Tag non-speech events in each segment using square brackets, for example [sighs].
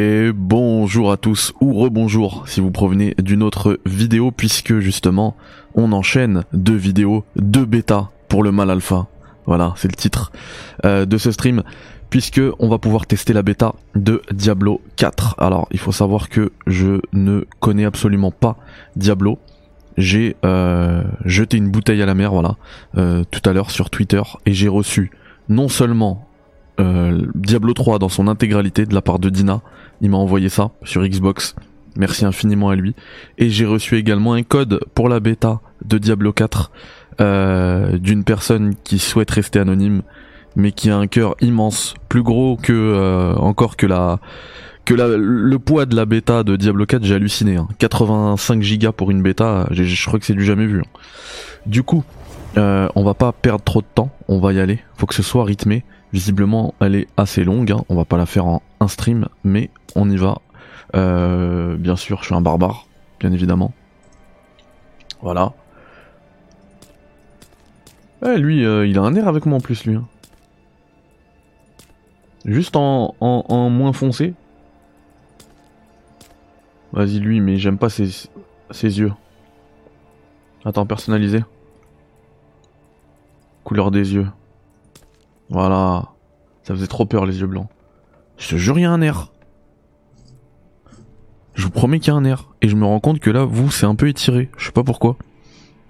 Et bonjour à tous, ou rebonjour si vous provenez d'une autre vidéo, puisque justement, on enchaîne deux vidéos, deux bêta pour le mal alpha. Voilà, c'est le titre euh, de ce stream, puisque on va pouvoir tester la bêta de Diablo 4. Alors, il faut savoir que je ne connais absolument pas Diablo. J'ai euh, jeté une bouteille à la mer, voilà, euh, tout à l'heure sur Twitter, et j'ai reçu non seulement Diablo 3 dans son intégralité de la part de Dina. Il m'a envoyé ça sur Xbox. Merci infiniment à lui. Et j'ai reçu également un code pour la bêta de Diablo 4 euh, d'une personne qui souhaite rester anonyme, mais qui a un cœur immense, plus gros que euh, encore que la que la, le poids de la bêta de Diablo 4. J'ai halluciné. Hein. 85 gigas pour une bêta, je crois que c'est du jamais vu. Hein. Du coup, euh, on va pas perdre trop de temps. On va y aller. Faut que ce soit rythmé. Visiblement, elle est assez longue. Hein. On va pas la faire en un stream, mais on y va. Euh, bien sûr, je suis un barbare, bien évidemment. Voilà. Eh, lui, euh, il a un air avec moi en plus, lui. Hein. Juste en, en, moins foncé. Vas-y, lui, mais j'aime pas ses, ses yeux. Attends, personnalisé. Couleur des yeux. Voilà. Ça faisait trop peur les yeux blancs. Je te jure, il y a un air. Je vous promets qu'il y a un air. Et je me rends compte que là, vous, c'est un peu étiré. Je sais pas pourquoi.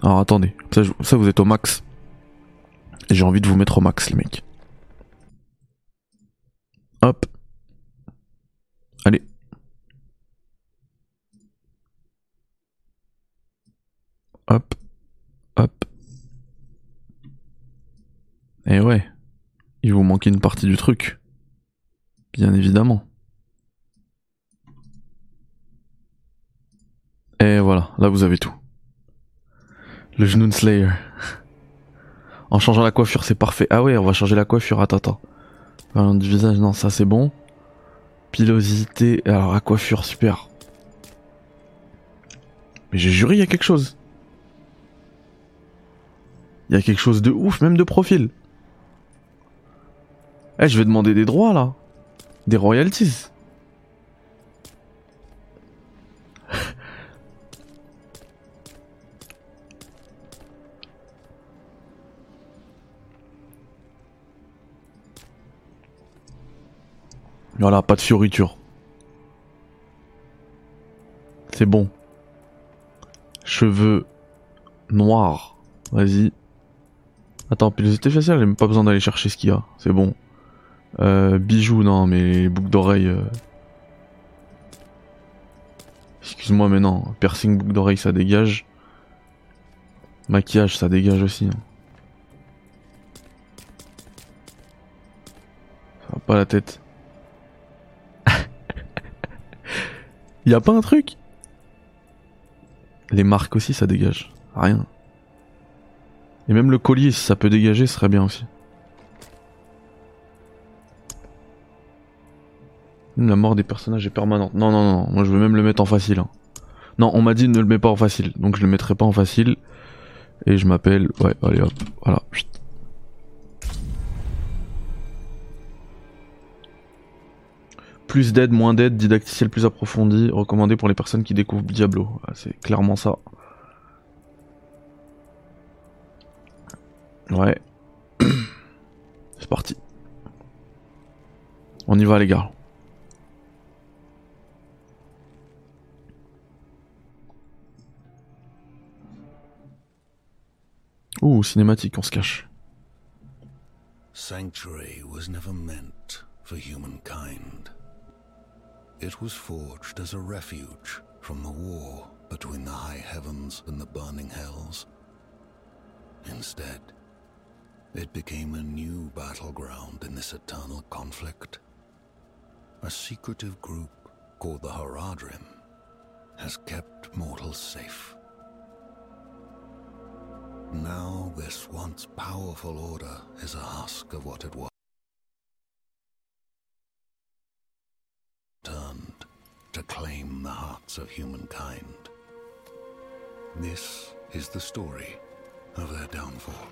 Alors attendez. Ça, vous êtes au max. J'ai envie de vous mettre au max, les mecs. Hop. Allez. Hop. Hop. Et ouais. Il vous manquait une partie du truc. Bien évidemment. Et voilà, là vous avez tout. Le Jnoun Slayer. [laughs] en changeant la coiffure, c'est parfait. Ah ouais, on va changer la coiffure. Attends, attends. Du visage, non, ça c'est bon. Pilosité. Alors, la coiffure, super. Mais j'ai juré, il y a quelque chose. Il y a quelque chose de ouf, même de profil. Eh, je vais demander des droits là. Des royalties. voilà, pas de fioriture. C'est bon. Cheveux noirs. Vas-y. Attends, pilosité faciale, j'ai même pas besoin d'aller chercher ce qu'il y a. C'est bon. Euh, bijoux, non, mais les boucles d'oreilles. Euh. Excuse-moi, mais non. Piercing, boucle d'oreille, ça dégage. Maquillage, ça dégage aussi. Hein. Ça va pas la tête. [laughs] y a pas un truc? Les marques aussi, ça dégage. Rien. Et même le collier, si ça peut dégager, ce serait bien aussi. La mort des personnages est permanente. Non, non, non, moi je veux même le mettre en facile. Hein. Non, on m'a dit ne le mets pas en facile, donc je le mettrai pas en facile. Et je m'appelle... Ouais, allez hop, voilà. Plus d'aide, moins d'aide, didacticiel plus approfondi, recommandé pour les personnes qui découvrent Diablo. Ah, c'est clairement ça. Ouais. [coughs] C'est parti. On y va les gars. Ouh, cinématique, on se cache. Sanctuary was never meant for humankind. It was forged as a refuge from the war between the high heavens and the burning hells. Instead, it became a new battleground in this eternal conflict. A secretive group called the Haradrim has kept mortals safe. Now this once powerful order is a husk of what it was. Turned to claim the hearts of humankind. This is the story of their downfall.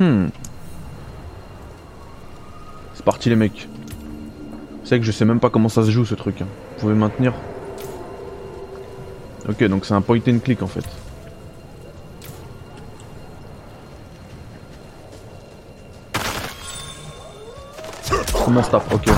Hmm. C'est parti les mecs. C'est que je sais même pas comment ça se joue ce truc. hein. Vous pouvez maintenir. Ok, donc c'est un point and click en fait. Comment se tape Ok.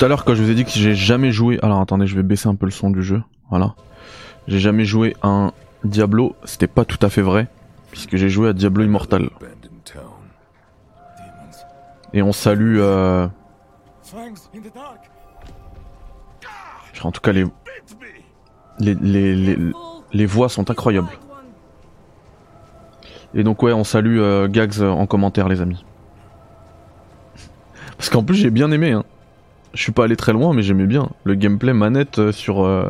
À l'heure quand je vous ai dit que j'ai jamais joué... Alors attendez, je vais baisser un peu le son du jeu. Voilà. J'ai jamais joué à un Diablo, c'était pas tout à fait vrai. Puisque j'ai joué à Diablo Immortal. Et on salue... Euh... En tout cas, les, les, les, les, les voix sont incroyables. Et donc ouais, on salue euh, Gags en commentaire les amis. Parce qu'en plus j'ai bien aimé. Hein. Je suis pas allé très loin mais j'aimais bien. Le gameplay manette euh, sur, euh,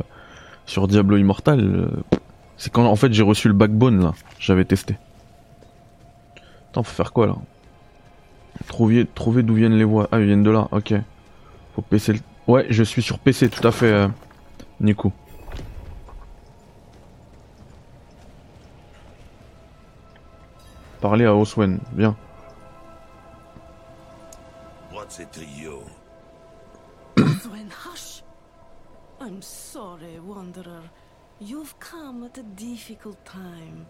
sur Diablo Immortal. euh, c'est quand en fait j'ai reçu le backbone là. J'avais testé. Attends, faut faire quoi là? Trouver, trouver d'où viennent les voix. Ah, ils viennent de là, ok. Faut PC le... Ouais, je suis sur PC, tout à fait, euh, Nico. Parler à Oswen, bien. What's it to you? Swen, hush. I'm sorry, Wanderer. You've come at a difficult time.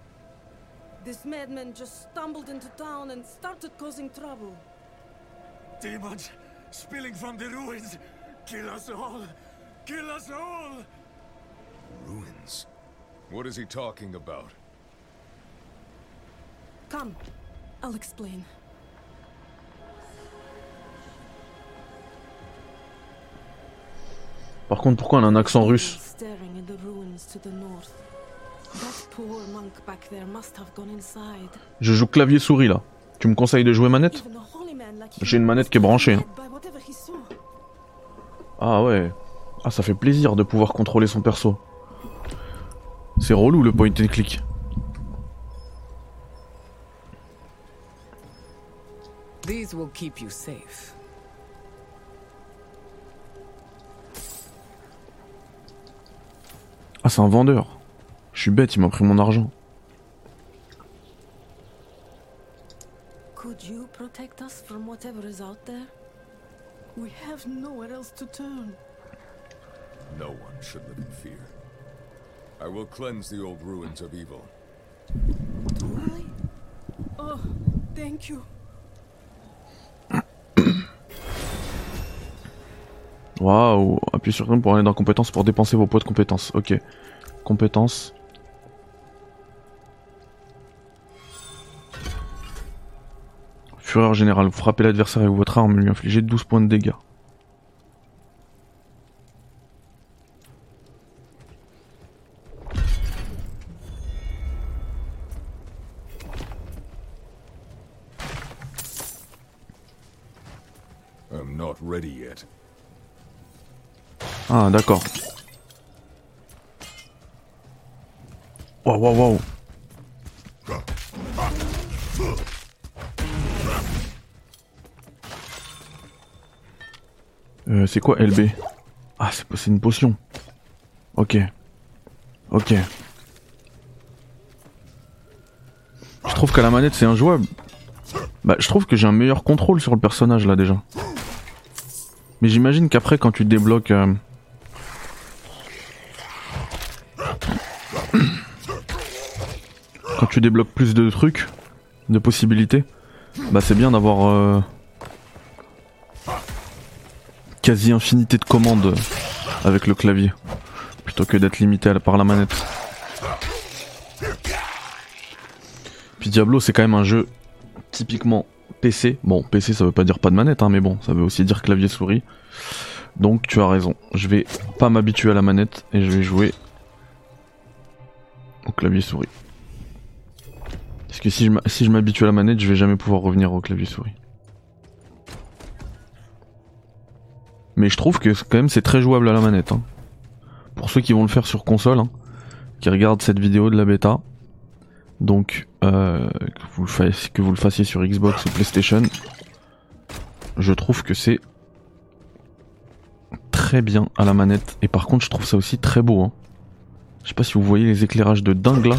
This madman just stumbled into town and started causing trouble. Demons spilling from the ruins. Kill us all. Kill us all. Ruins. What is he talking about? Come, I'll explain. Par contre, pourquoi elle a un accent russe. Je joue clavier souris là. Tu me conseilles de jouer manette J'ai une manette qui est branchée, hein. Ah ouais. Ah ça fait plaisir de pouvoir contrôler son perso. C'est relou le point and click. These will keep you safe. Ah c'est un vendeur. Je suis bête, il m'a pris mon argent. Could you protect us from whatever is out there? We have nowhere else to turn. No one should live in fear. I will cleanse the old ruins of evil. Really? Oh, thank you. Waouh. Appuyez sur Ctrl pour aller dans compétences pour dépenser vos points de compétences. Ok. Compétences. Fureur générale. Vous frappez l'adversaire avec votre arme, lui infligez 12 points de dégâts. Ah, d'accord. Waouh, waouh, waouh. Euh, c'est quoi LB Ah, c'est une potion. Ok. Ok. Je trouve qu'à la manette c'est injouable. Bah, je trouve que j'ai un meilleur contrôle sur le personnage là déjà. Mais j'imagine qu'après quand tu débloques... euh, Quand tu débloques plus de trucs, de possibilités, bah c'est bien d'avoir euh, quasi infinité de commandes avec le clavier, plutôt que d'être limité par la manette. Puis Diablo c'est quand même un jeu typiquement PC. Bon, PC ça veut pas dire pas de manette, hein, mais bon, ça veut aussi dire clavier souris. Donc tu as raison, je vais pas m'habituer à la manette et je vais jouer au clavier souris. Parce que si je, m'habitue à la manette, je vais jamais pouvoir revenir au clavier souris. Mais je trouve que quand même c'est très jouable à la manette. hein. Pour ceux qui vont le faire sur console, hein, qui regardent cette vidéo de la bêta, donc euh, que, vous le fassiez, que vous le fassiez sur Xbox ou PlayStation, je trouve que c'est très bien à la manette. Et par contre, je trouve ça aussi très beau. hein. Je sais pas si vous voyez les éclairages de dingue là.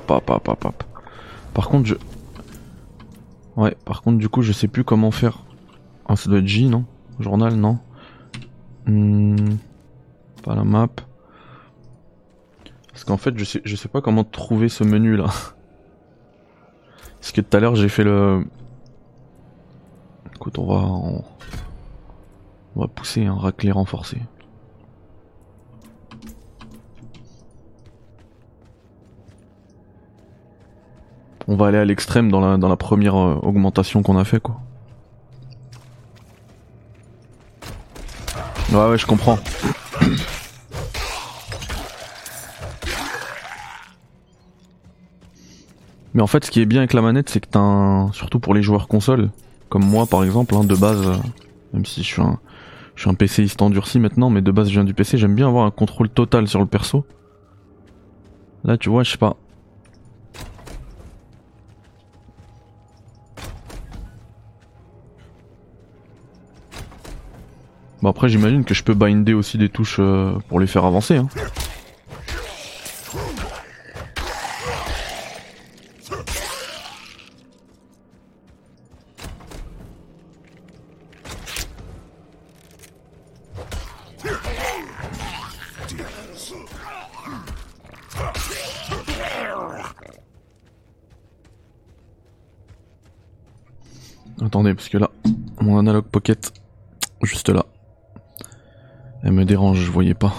Par contre, je. Ouais, par contre, du coup, je sais plus comment faire. Ah, ça doit être J, non? Journal, non? Hmm, Pas la map. Parce qu'en fait, je sais, je sais pas comment trouver ce menu là. Parce que tout à l'heure, j'ai fait le. Écoute, on va. On, on va pousser un raclé renforcé. On va aller à l'extrême dans la, première euh, augmentation qu'on a fait quoi. Ouais ouais je comprends. Mais en fait ce qui est bien avec la manette c'est que t'as un... Surtout pour les joueurs console, comme moi par exemple, hein, de base, euh, même si je suis un, je suis un PCiste endurci maintenant, mais de base je viens du PC, j'aime bien avoir un contrôle total sur le perso. Là tu vois, je sais pas, Bon après j'imagine que je peux binder aussi des touches euh, pour les faire avancer. Hein. Attendez parce que là, mon analogue pocket, juste là. Elle me dérange, je voyais pas.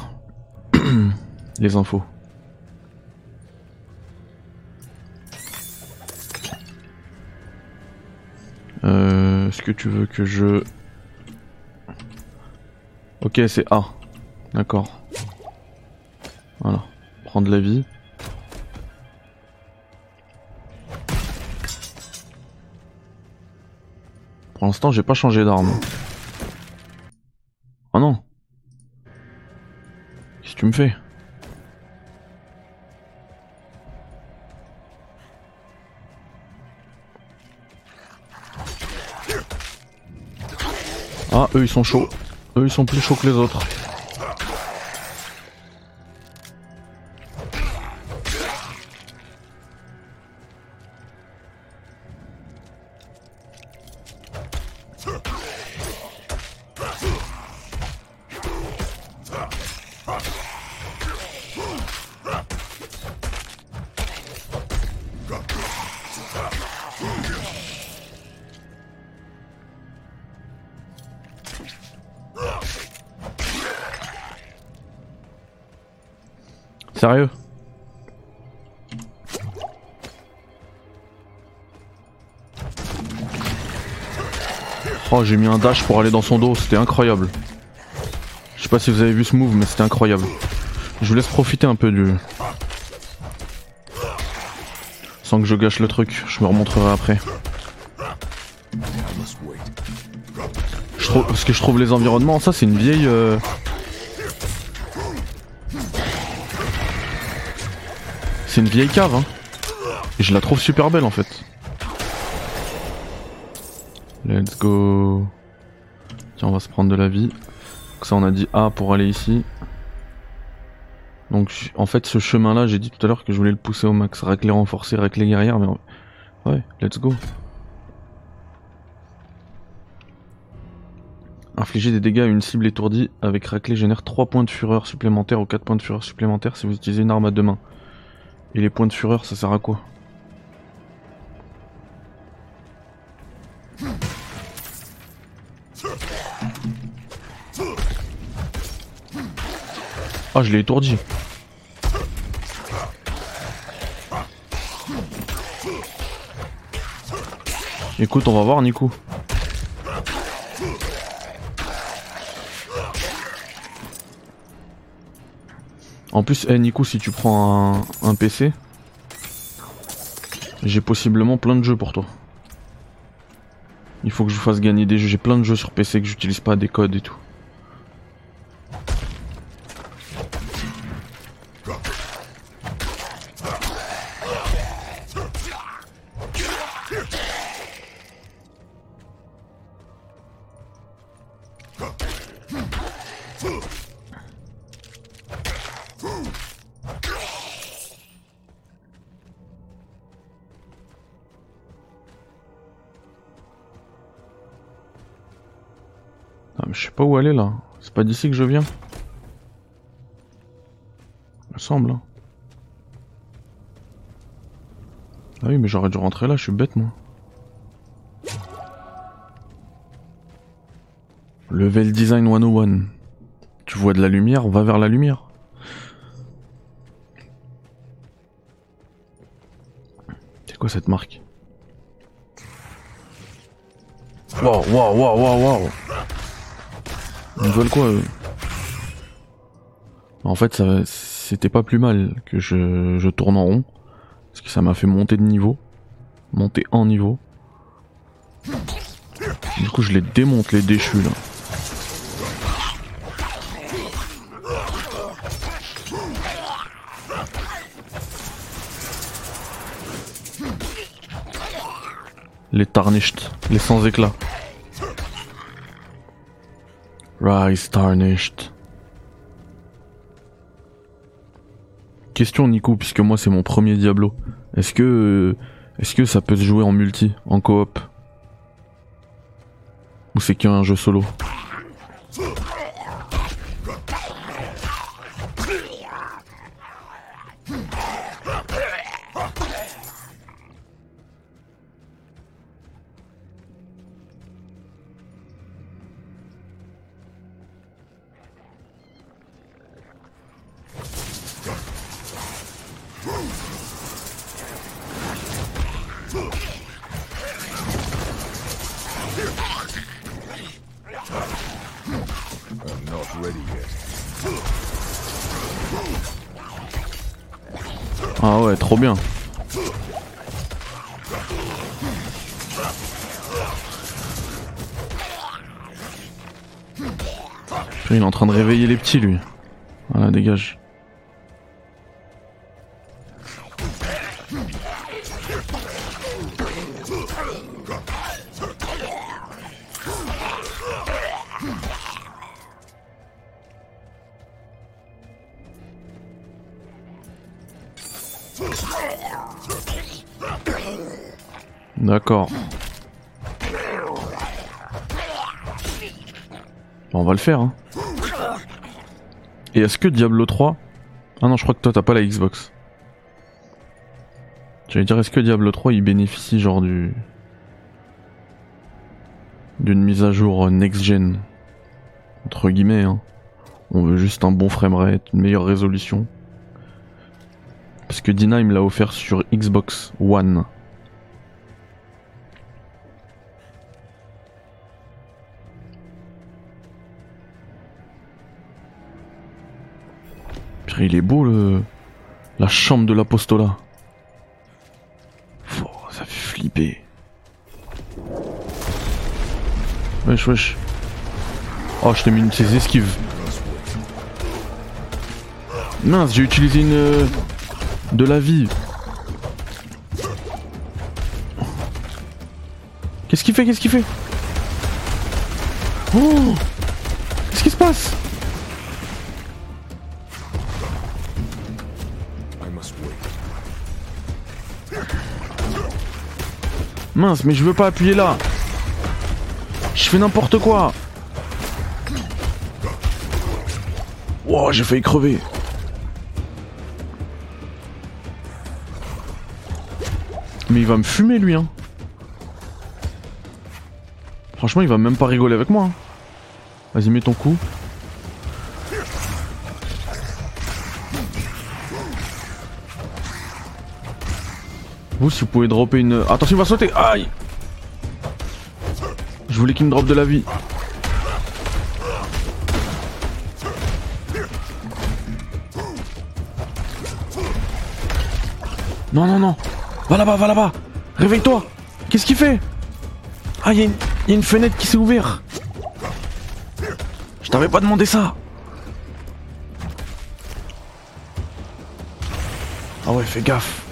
[clears throat] Les infos. Euh, Est-ce que tu veux que je... Ok, c'est A. D'accord. Voilà. Prendre la vie. Pour l'instant, j'ai pas changé d'arme. Tu me fais Ah, eux ils sont chauds. Eux ils sont plus chauds que les autres. Sérieux Oh j'ai mis un dash pour aller dans son dos, c'était incroyable. Je sais pas si vous avez vu ce move mais c'était incroyable. Je vous laisse profiter un peu du... Sans que je gâche le truc, je me remontrerai après. Je trouve, parce que je trouve les environnements, ça c'est une vieille... euh, C'est une vieille cave, hein. Et je la trouve super belle en fait. Let's go. Tiens, on va se prendre de la vie. Donc ça, on a dit A pour aller ici. Donc en fait, ce chemin-là, j'ai dit tout à l'heure que je voulais le pousser au max. Raclé renforcé, raclé guerrière, mais ouais, let's go. Infliger des dégâts à une cible étourdie avec raclé génère 3 points de fureur supplémentaires ou 4 points de fureur supplémentaires si vous utilisez une arme à deux mains. Et les points de fureur, ça sert à quoi Ah, je l'ai étourdi. Écoute, on va voir Nico. En plus, eh Nico, si tu prends un, un PC, j'ai possiblement plein de jeux pour toi. Il faut que je vous fasse gagner des jeux. J'ai plein de jeux sur PC que j'utilise pas des codes et tout. Là. C'est pas d'ici que je viens. Il me semble. hein. Ah oui mais j'aurais dû rentrer là, je suis bête moi. Level Design 101. Tu vois de la lumière, va vers la lumière. C'est quoi cette marque? Waouh, waouh, waouh, waouh, waouh Ils veulent quoi eux? En fait, c'était pas plus mal que je, je tourne en rond. Parce que ça m'a fait monter de niveau. Monter en niveau. Du coup, je les démonte, les déchus là. Les tarnished, les sans éclat. Rise tarnished. Question Nico, puisque moi c'est mon premier Diablo. Est-ce que euh, est-ce que ça peut se jouer en multi, en coop? Ou c'est qu'un jeu solo? Train de réveiller les petits lui. Voilà, dégage. D'accord. On va le faire. Hein. Et est-ce que Diablo 3 Ah non, je crois que toi t'as pas la Xbox. J'allais dire, est-ce que Diablo 3 il bénéficie genre du. d'une mise à jour next-gen? Entre guillemets, hein. On veut juste un bon framerate, une meilleure résolution. Parce que Dina il me l'a offert sur Xbox One. Il est beau le. La chambre de l'apostolat. Oh, ça fait flipper. Wesh, wesh. Oh, je t'ai mis une de ces esquives. Mince, j'ai utilisé une. euh, De la vie. Qu'est-ce qu'il fait Qu'est-ce qu'il fait? Oh Qu'est-ce qui se passe? Mince, mais je veux pas appuyer là. Je fais n'importe quoi. Wow, j'ai failli crever. Mais il va me fumer lui, hein. Franchement, il va même pas rigoler avec moi. hein. Vas-y, mets ton coup. Si vous pouvez dropper une. Attention, il va sauter. Aïe Je voulais qu'il me drop de la vie. Non, non, non. Va là-bas, va là-bas. Réveille-toi. Qu'est-ce qu'il fait? Ah, il y a une fenêtre qui s'est ouverte. Je t'avais pas demandé ça. Ah ouais, fais gaffe.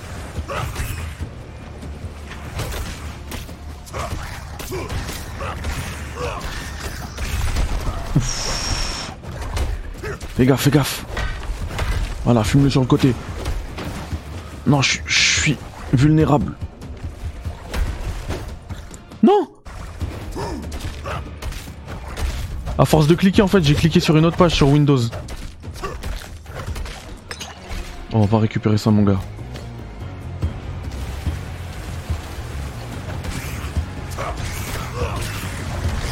Fais gaffe, fais gaffe. Voilà, fume-le sur le côté. Non, je suis vulnérable. Non À force de cliquer, en fait, j'ai cliqué sur une autre page sur Windows. Oh, on va récupérer ça, mon gars.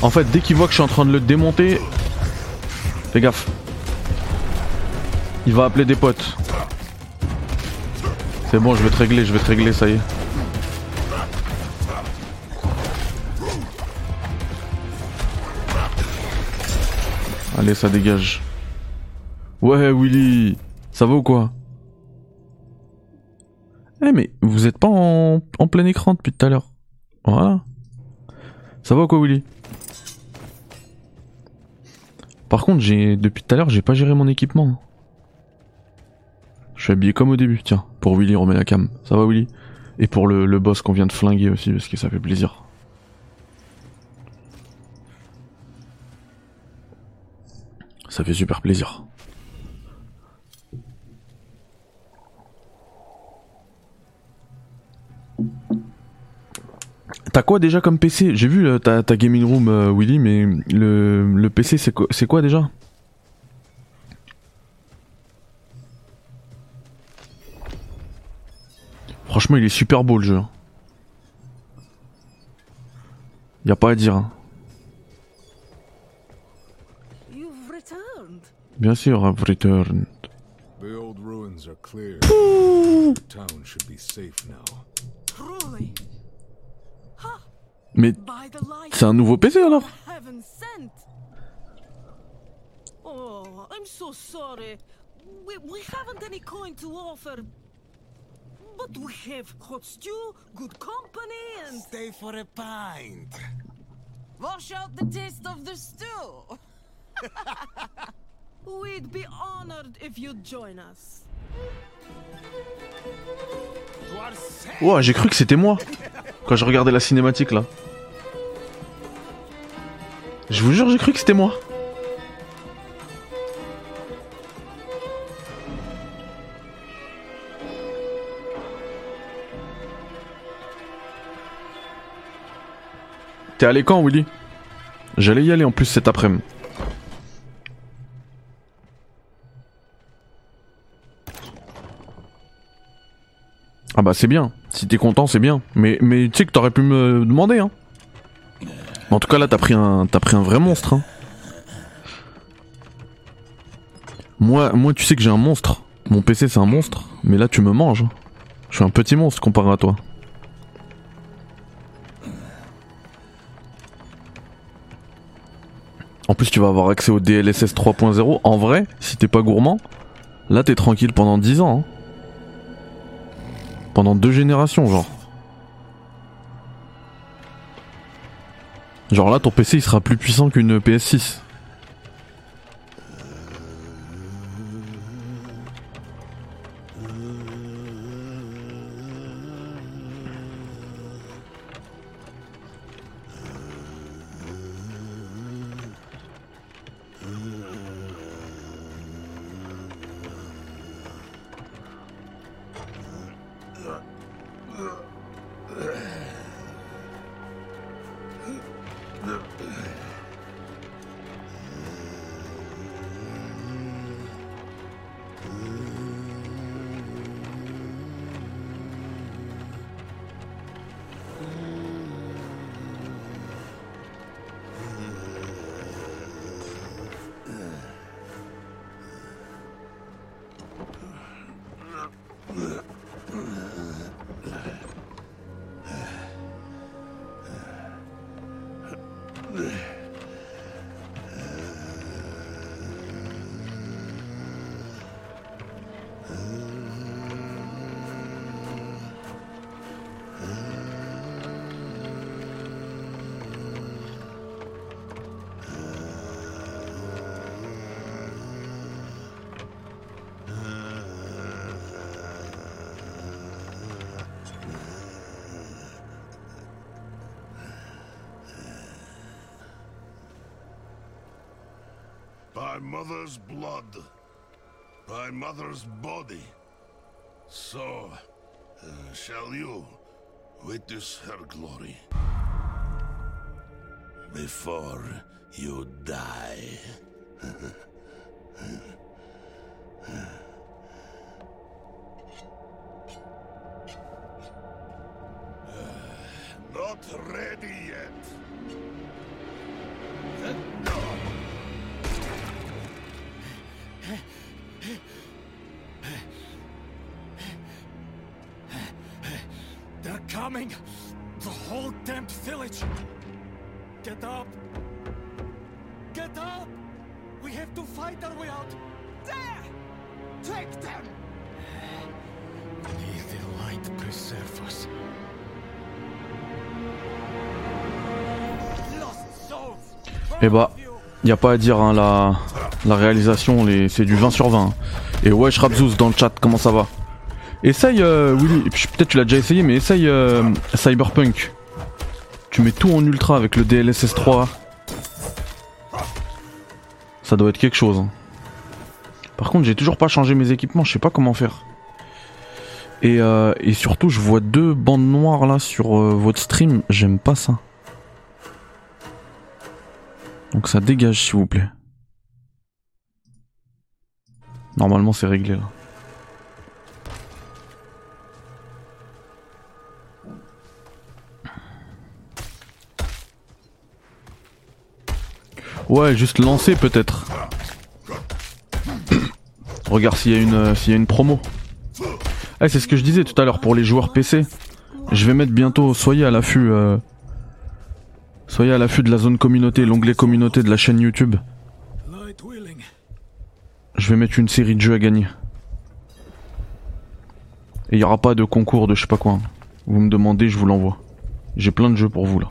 En fait, dès qu'il voit que je suis en train de le démonter, fais gaffe. Il va appeler des potes. C'est bon, je vais te régler, je vais te régler, ça y est. Allez, ça dégage. Ouais, Willy, ça va ou quoi? Eh, mais vous êtes pas en, plein écran depuis tout à l'heure. Voilà. Ça va ou quoi, Willy? Par contre, j'ai depuis tout à l'heure, j'ai pas géré mon équipement. Je suis habillé comme au début, tiens. Pour Willy, on remet la cam. Ça va, Willy? Et pour le, boss qu'on vient de flinguer aussi, parce que ça fait plaisir. Ça fait super plaisir. T'as quoi déjà comme PC J'ai vu euh, ta, gaming room, euh, Willy, mais le, PC c'est quoi déjà? Franchement, il est super beau le jeu. hein. Y a pas à dire. hein. You've returned. Bien sûr, I've returned. The old ruins are clear. The town should be safe now. Truly. Mais c'est un nouveau PC alors. Oh, I'm so sorry. We, we haven't any coin to offer. But we have hot stew, good company, and. Stay for a pint. Wash out the taste of the stew. [laughs] We'd be honored if you'd join us. Ouah, j'ai cru que c'était moi quand je regardais la cinématique là. Je vous jure, j'ai cru que c'était moi. T'es allé quand, Willy? J'allais y aller en plus cet après-midi. Ah bah c'est bien. Si t'es content, c'est bien. Mais, mais tu sais que t'aurais pu me demander, hein. En tout cas là, t'as pris un, vrai monstre. Hein. Moi, moi, tu sais que j'ai un monstre. Mon PC c'est un monstre, mais là tu me manges. hein. Je suis un petit monstre comparé à toi. En plus, tu vas avoir accès au DLSS 3.0. En vrai, si t'es pas gourmand, là t'es tranquille pendant 10 ans. hein. Pendant deux générations, genre. Genre là, ton PC il sera plus puissant qu'une PS6. Mother's blood. By mother's body. So, uh, shall you witness her glory? Before you die. [laughs] y a pas à dire, hein, la, réalisation, c'est du 20 sur 20. hein. Et wesh Rabzouz dans le chat, comment ça va? Essaye, euh, peut-être tu l'as déjà essayé, mais essaye euh, Cyberpunk. Tu mets tout en ultra avec le DLSS 3. Ça doit être quelque chose. hein. Par contre, j'ai toujours pas changé mes équipements, je sais pas comment faire. Et, euh, et surtout, je vois deux bandes noires là sur euh, votre stream, j'aime pas ça. Donc ça dégage s'il vous plaît. Normalement c'est réglé là. Ouais, juste lancer peut-être. [coughs] Regarde s'il y a une euh, y a une promo. Eh, c'est ce que je disais tout à l'heure pour les joueurs PC. Je vais mettre bientôt soyez à l'affût euh, Soyez à l'affût de la zone communauté, l'onglet communauté de la chaîne YouTube. Je vais mettre une série de jeux à gagner. Et il y aura pas de concours de je sais pas quoi. Vous me demandez, je vous l'envoie. J'ai plein de jeux pour vous là.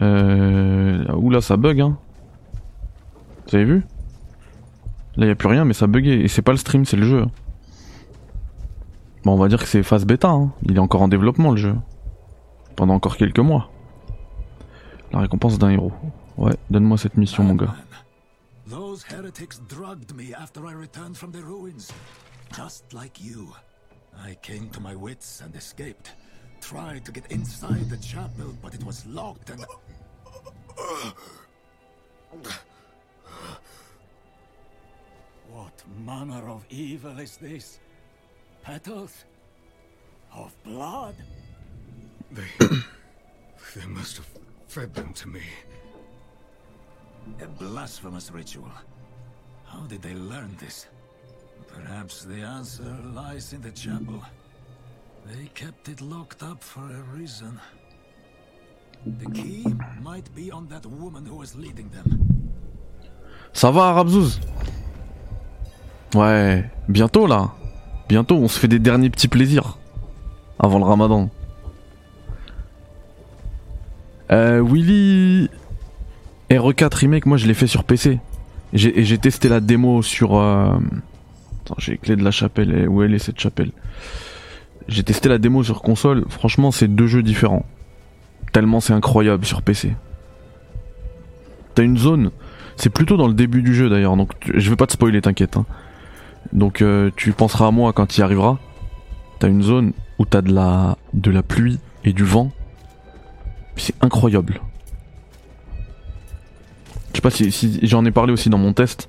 Euh... Oula, ça bug hein. Vous avez vu? Là y a plus rien mais ça buguait. Et c'est pas le stream, c'est le jeu. Bon, on va dire que c'est phase bêta. Hein. Il est encore en développement le jeu. Pendant encore quelques mois. La récompense d'un héros. Ouais, donne-moi cette mission mon gars. Those heretics drugged me after I returned from the ruins. Just like you. I came to my wits and escaped. Tried to get inside the chapel, but it was locked and. What manner of evil is this? Petals? Of blood? They. they must have fed them to me. A blasphemous ritual. How did they learn this? Perhaps the answer lies in the chapel. They kept it locked up for a reason. The key might be on that woman who was leading them. Ça va, Rabzouz Ouais, bientôt là. Bientôt, on se fait des derniers petits plaisirs. Avant le ramadan. Euh, Willy RE4 Remake, moi je l'ai fait sur PC. J'ai- Et j'ai testé la démo sur... euh, Attends, j'ai les clés de la chapelle. Et Où est cette chapelle J'ai testé la démo sur console. Franchement, c'est deux jeux différents. Tellement c'est incroyable sur PC. T'as une zone c'est plutôt dans le début du jeu d'ailleurs, donc je vais pas te spoiler, t'inquiète. hein. Donc euh, tu penseras à moi quand il arrivera. T'as une zone où t'as de la de la pluie et du vent. C'est incroyable. Je sais pas si, j'en ai parlé aussi dans mon test.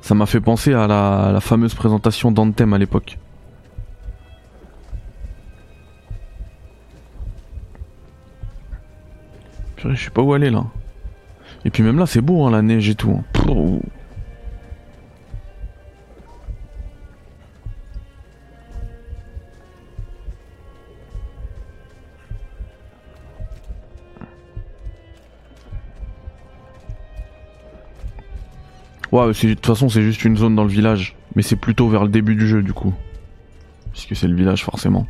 Ça m'a fait penser à la, fameuse présentation d'Anthem à l'époque. Je sais pas où aller là. Et puis même là, c'est beau, hein, la neige et tout. hein. Ouais, de toute façon, c'est juste une zone dans le village. Mais c'est plutôt vers le début du jeu, du coup. Puisque c'est le village, forcément.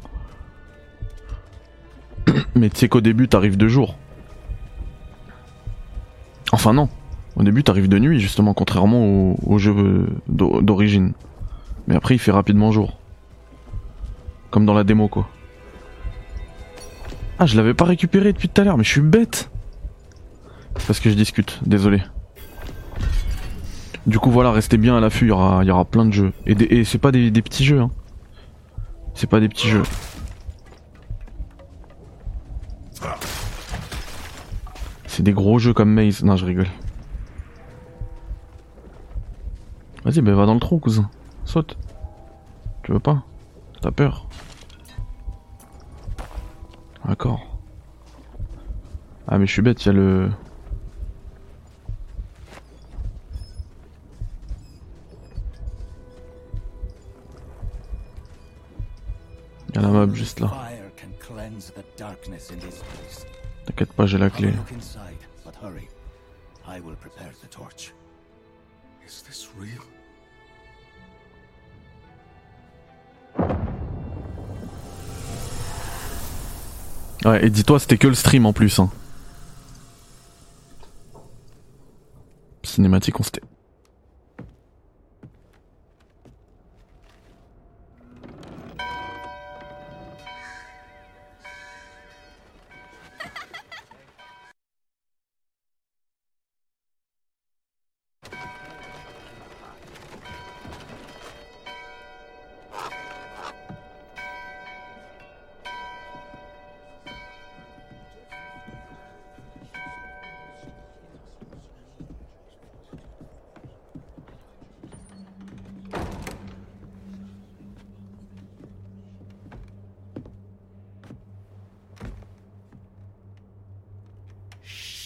[coughs] Mais tu sais qu'au début, t'arrives de jour. Enfin, non. Au début, t'arrives de nuit, justement, contrairement au, au jeu euh, d'o- d'origine. Mais après, il fait rapidement jour. Comme dans la démo, quoi. Ah, je l'avais pas récupéré depuis tout à l'heure, mais je suis bête. Parce que je discute, désolé. Du coup, voilà, restez bien à l'affût, il y aura, il y aura plein de jeux. Et, c'est pas des, des petits jeux, hein. C'est pas des petits jeux. C'est des gros jeux comme Maze. Non, je rigole. Vas-y, bah va dans le trou, cousin. Saute. Tu veux pas? T'as peur D'accord. Ah, mais je suis bête, il y a le. Il y a la map juste là. T'inquiète pas, j'ai la clé. look inside, but hurry. I will prepare the torch. Is this real? Ouais, et dis-toi, c'était que le stream en plus. Hein. Cinématique, on s'était.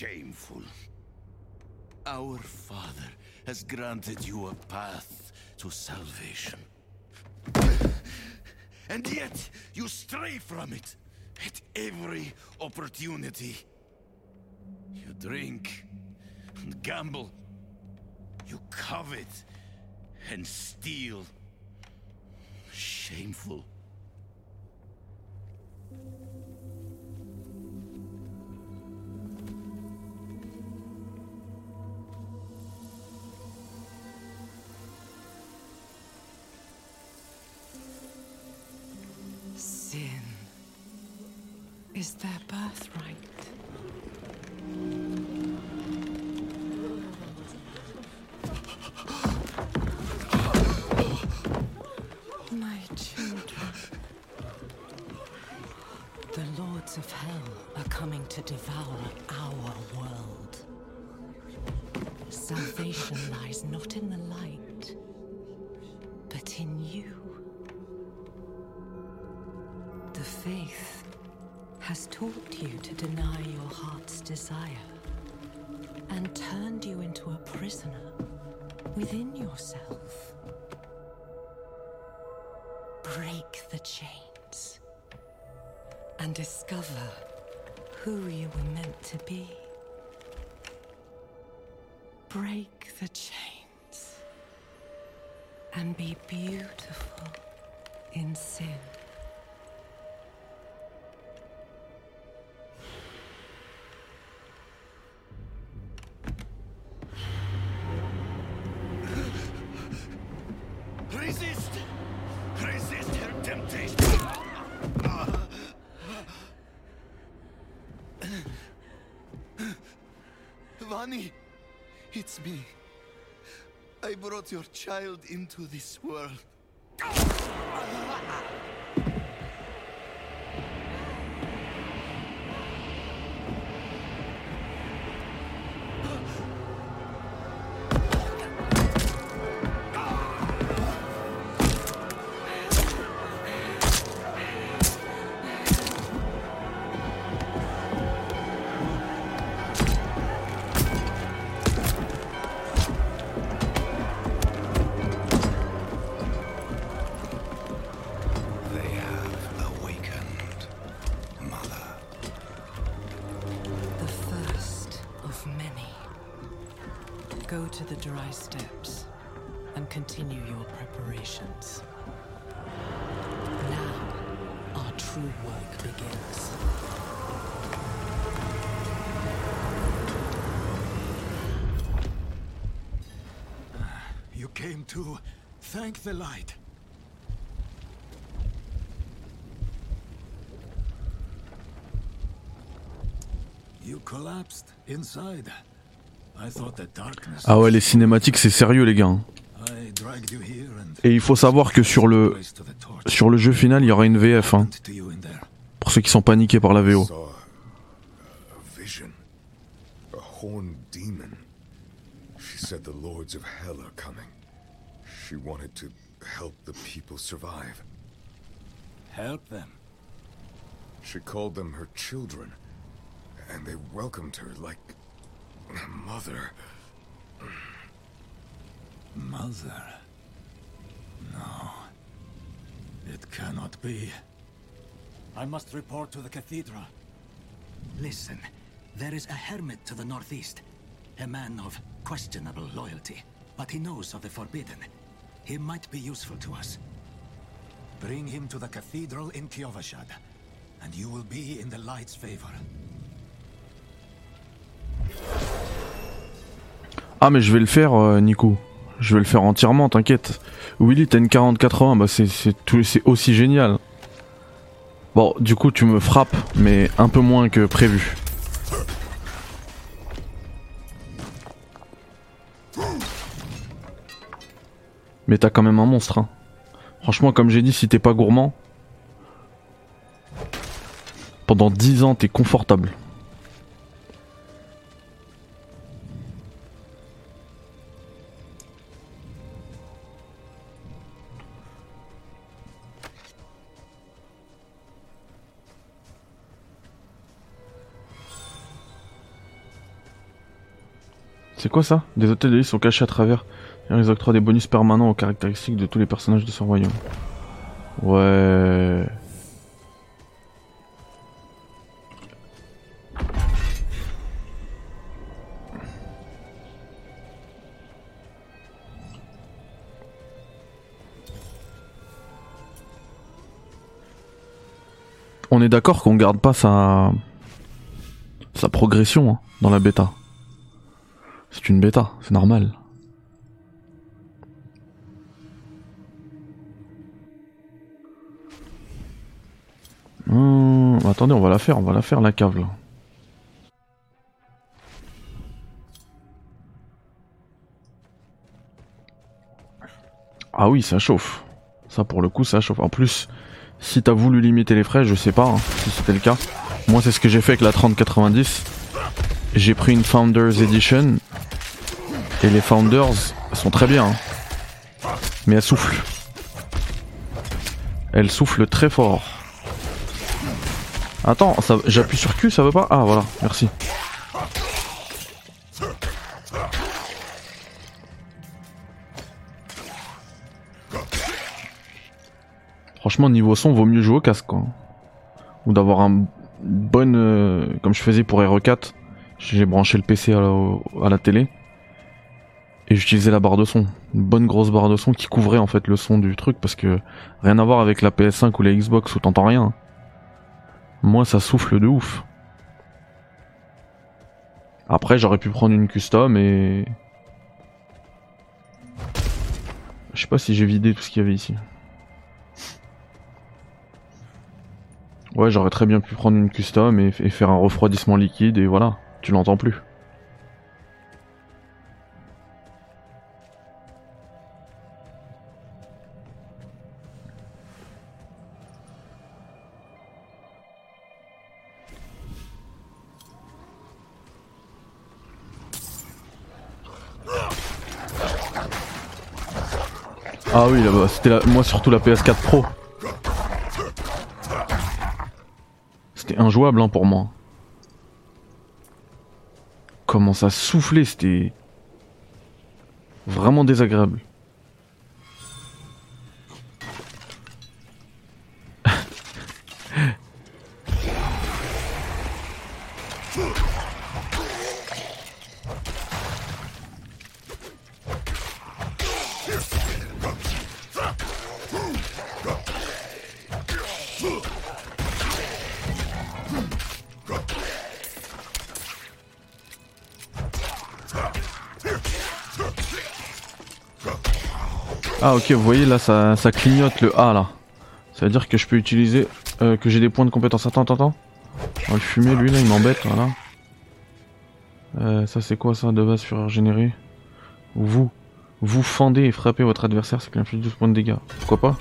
Shameful. Our Father has granted you a path to salvation. And yet, you stray from it at every opportunity. You drink and gamble. You covet and steal. Shameful. It's me. I brought your child into this world. Go to the dry steps and continue your preparations. Now, our true work begins. You came to thank the light. You collapsed inside. Ah ouais, les cinématiques, c'est sérieux, les gars. hein. Et il faut savoir que sur le, sur jeu final, il y aura une VF. Hein, pour ceux qui sont paniqués par la VO. Saw a, a vision. A horned demon. She said the lords of hell are coming. She wanted to help the people survive. Help them. She called them her children, and they welcomed her like mother. Mother. No. It cannot be. I must report to the cathedral. Listen, there is a hermit to the northeast. A man of questionable loyalty, but he knows of the forbidden. He might be useful to us. Bring him to the cathedral in Kiovashad, and you will be in the light's favor. Ah mais je vais le faire euh, Nico. Je vais le faire entièrement, t'inquiète. Willy, t'as une 40-80, bah c'est aussi génial. Bon, du coup tu me frappes, mais un peu moins que prévu. Mais t'as quand même un monstre. Hein. Franchement, comme j'ai dit, si t'es pas gourmand, pendant 10 ans t'es confortable. C'est quoi ça? Des hôtels de l'île sont cachés à travers. Ils octroient des bonus permanents aux caractéristiques de tous les personnages de ce royaume. Ouais. On est d'accord qu'on garde pas sa sa progression hein, dans la bêta. C'est une bêta, c'est normal. Hum, attendez, on va la faire, on va la faire la cave là. Ah oui, ça chauffe. Ça pour le coup, ça chauffe. En plus, si t'as voulu limiter les frais, je sais pas hein, si c'était le cas. Moi, c'est ce que j'ai fait avec la 3090. J'ai pris une Founders Edition. Et les Founders sont très bien. hein. Mais elles soufflent. Elles soufflent très fort. Attends, j'appuie sur Q, ça veut pas? Ah voilà, merci. Franchement, niveau son, vaut mieux jouer au casque quoi. Ou d'avoir un bon. euh, comme je faisais pour RE4, j'ai branché le PC à la, télé. Et j'utilisais la barre de son. Une bonne grosse barre de son qui couvrait en fait le son du truc parce que rien à voir avec la PS5 ou la Xbox où t'entends rien. Moi ça souffle de ouf. Après j'aurais pu prendre une custom et... Je sais pas si j'ai vidé tout ce qu'il y avait ici. Ouais j'aurais très bien pu prendre une custom et faire un refroidissement liquide et voilà, tu l'entends plus. Ah oui, c'était moi surtout la PS4 Pro. C'était injouable hein, pour moi. Comment ça soufflait, c'était vraiment désagréable. Ah ok, vous voyez là, ça, clignote le A là. Ça veut dire que je peux utiliser, euh, que j'ai des points de compétence. Attends, attends, attends. On va le fumer lui là, il m'embête, voilà. Euh, ça c'est quoi ça de base fureur générée Vous, vous fendez et frappez votre adversaire, c'est qu'il inflige 12 points de dégâts. Pourquoi pas?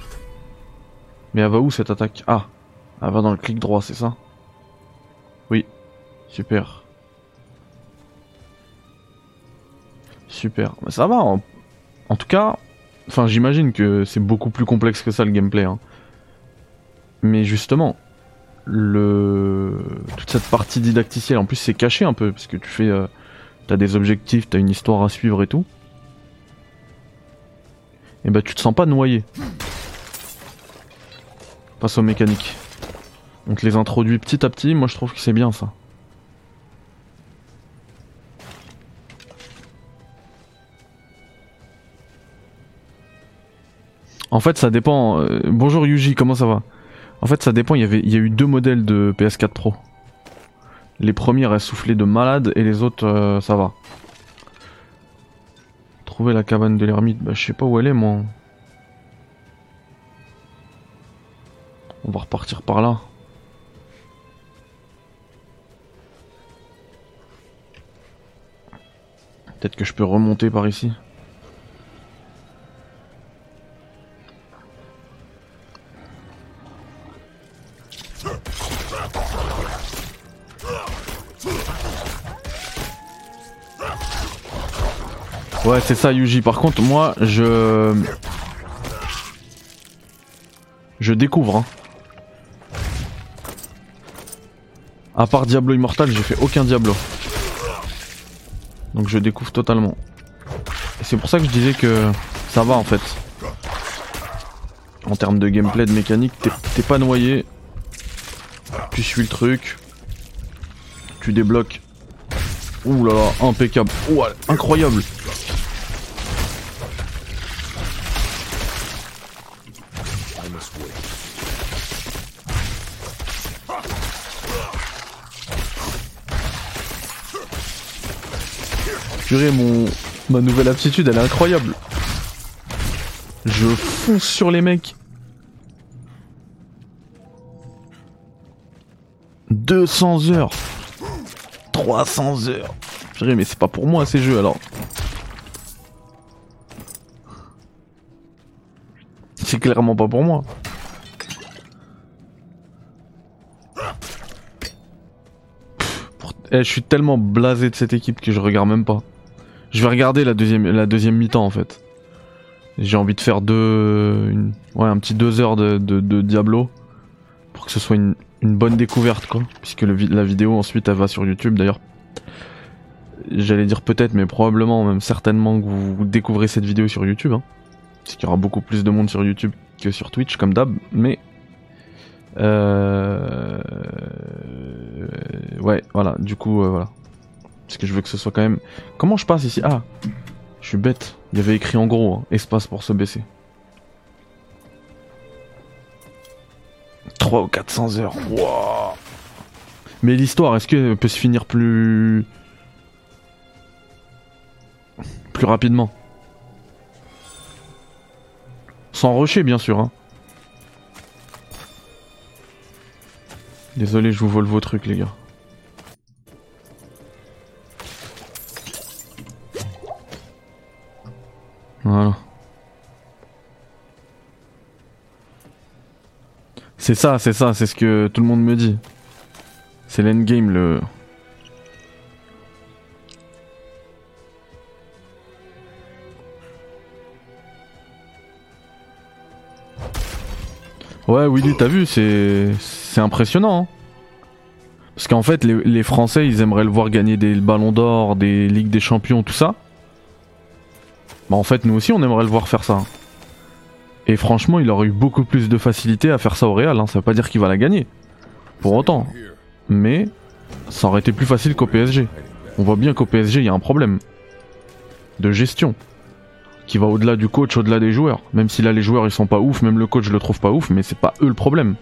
Mais elle va où cette attaque? Ah, elle va dans le clic droit, c'est ça? Oui, super. Super, mais ça va. En tout cas, enfin j'imagine que c'est beaucoup plus complexe que ça le gameplay. Hein. Mais justement, toute cette partie didacticielle, en plus c'est caché un peu parce que tu fais, euh, t'as des objectifs, t'as une histoire à suivre et tout. Et bah tu te sens pas noyé. Face aux mécaniques. On te les introduit petit à petit, moi je trouve que c'est bien ça. En fait, ça dépend. euh, bonjour Yuji, comment ça va? En fait, ça dépend. Il y avait, a eu deux modèles de PS4 Pro. Les premières, elles soufflaient de malade, et les autres, euh, ça va. Trouver la cabane de l'ermite, bah je sais pas où elle est, moi. On va repartir par là. Peut-être que je peux remonter par ici. C'est ça, Yuji. Par contre, moi, je. Je découvre. Hein. À part Diablo Immortal, j'ai fait aucun Diablo. Donc je découvre totalement. Et c'est pour ça que je disais que ça va en fait. En termes de gameplay, de mécanique, t'es- pas noyé. Tu suis le truc. Tu débloques. Ouh là là, impeccable. Ouh, incroyable. Purée, mon... ma nouvelle aptitude, elle est incroyable. Je fonce sur les mecs. 200 heures. 300 heures. Purée, mais c'est pas pour moi ces jeux alors. C'est clairement pas pour moi. Eh, je suis tellement blasé de cette équipe que je regarde même pas. Je vais regarder la deuxième, la deuxième mi-temps en fait. J'ai envie de faire deux, ouais, un petit deux heures de, Diablo pour que ce soit une, bonne découverte quoi. Puisque le la vidéo ensuite elle va sur YouTube d'ailleurs. J'allais dire peut-être, mais probablement, même certainement que vous, vous découvrez cette vidéo sur YouTube. Hein. Parce qu'il y aura beaucoup plus de monde sur YouTube que sur Twitch comme d'hab. Mais euh... ouais, voilà. Du coup, euh, voilà. Parce que je veux que ce soit quand même. Comment je passe ici? Ah, je suis bête. Il y avait écrit en gros hein, espace pour se baisser. 3 ou 400 heures. Mais l'histoire, est-ce qu'elle peut se finir plus. plus rapidement? Sans rusher, bien sûr. Hein. Désolé, je vous vole vos trucs, les gars. Voilà. C'est ça, c'est ça, c'est ce que tout le monde me dit. C'est l'endgame, le... Ouais, Willy, t'as vu, c'est c'est impressionnant. hein. Parce qu'en fait, les, les Français, ils aimeraient le voir gagner des ballons d'or, des Ligues des Champions, tout ça. Bah en fait, nous aussi, on aimerait le voir faire ça. Et franchement, il aurait eu beaucoup plus de facilité à faire ça au Real. Hein. Ça veut pas dire qu'il va la gagner. Pour autant. Mais ça aurait été plus facile qu'au PSG. On voit bien qu'au PSG, il y a un problème de gestion qui va au-delà du coach, au-delà des joueurs. Même si là, les joueurs, ils sont pas ouf, même le coach, je le trouve pas ouf, mais c'est pas eux le problème.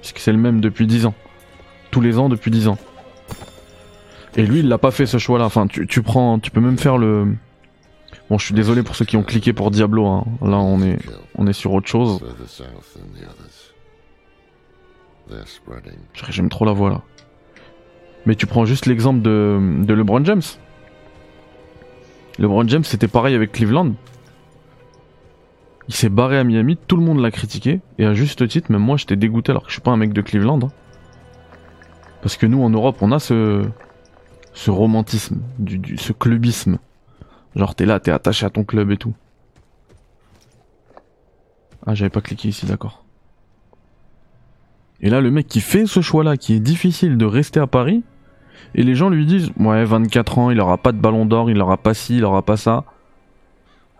Puisque c'est le même depuis 10 ans. Tous les ans depuis 10 ans. Et lui, il l'a pas fait ce choix-là. Enfin, tu prends, tu peux même faire le. Bon, je suis désolé pour ceux qui ont cliqué pour Diablo. Hein. Là, on est, on est sur autre chose. J'aime trop la voix là. Mais tu prends juste l'exemple de, LeBron James. LeBron James, c'était pareil avec Cleveland. Il s'est barré à Miami, tout le monde l'a critiqué, et à juste titre, même moi j'étais dégoûté alors que je suis pas un mec de Cleveland. hein. Parce que nous en Europe, on a ce, ce romantisme, du- ce clubisme. Genre t'es là, t'es attaché à ton club et tout. Ah j'avais pas cliqué ici, d'accord. Et là, le mec qui fait ce choix-là, qui est difficile de rester à Paris, et les gens lui disent Ouais, 24 ans, il aura pas de ballon d'or, il aura pas ci, il aura pas ça.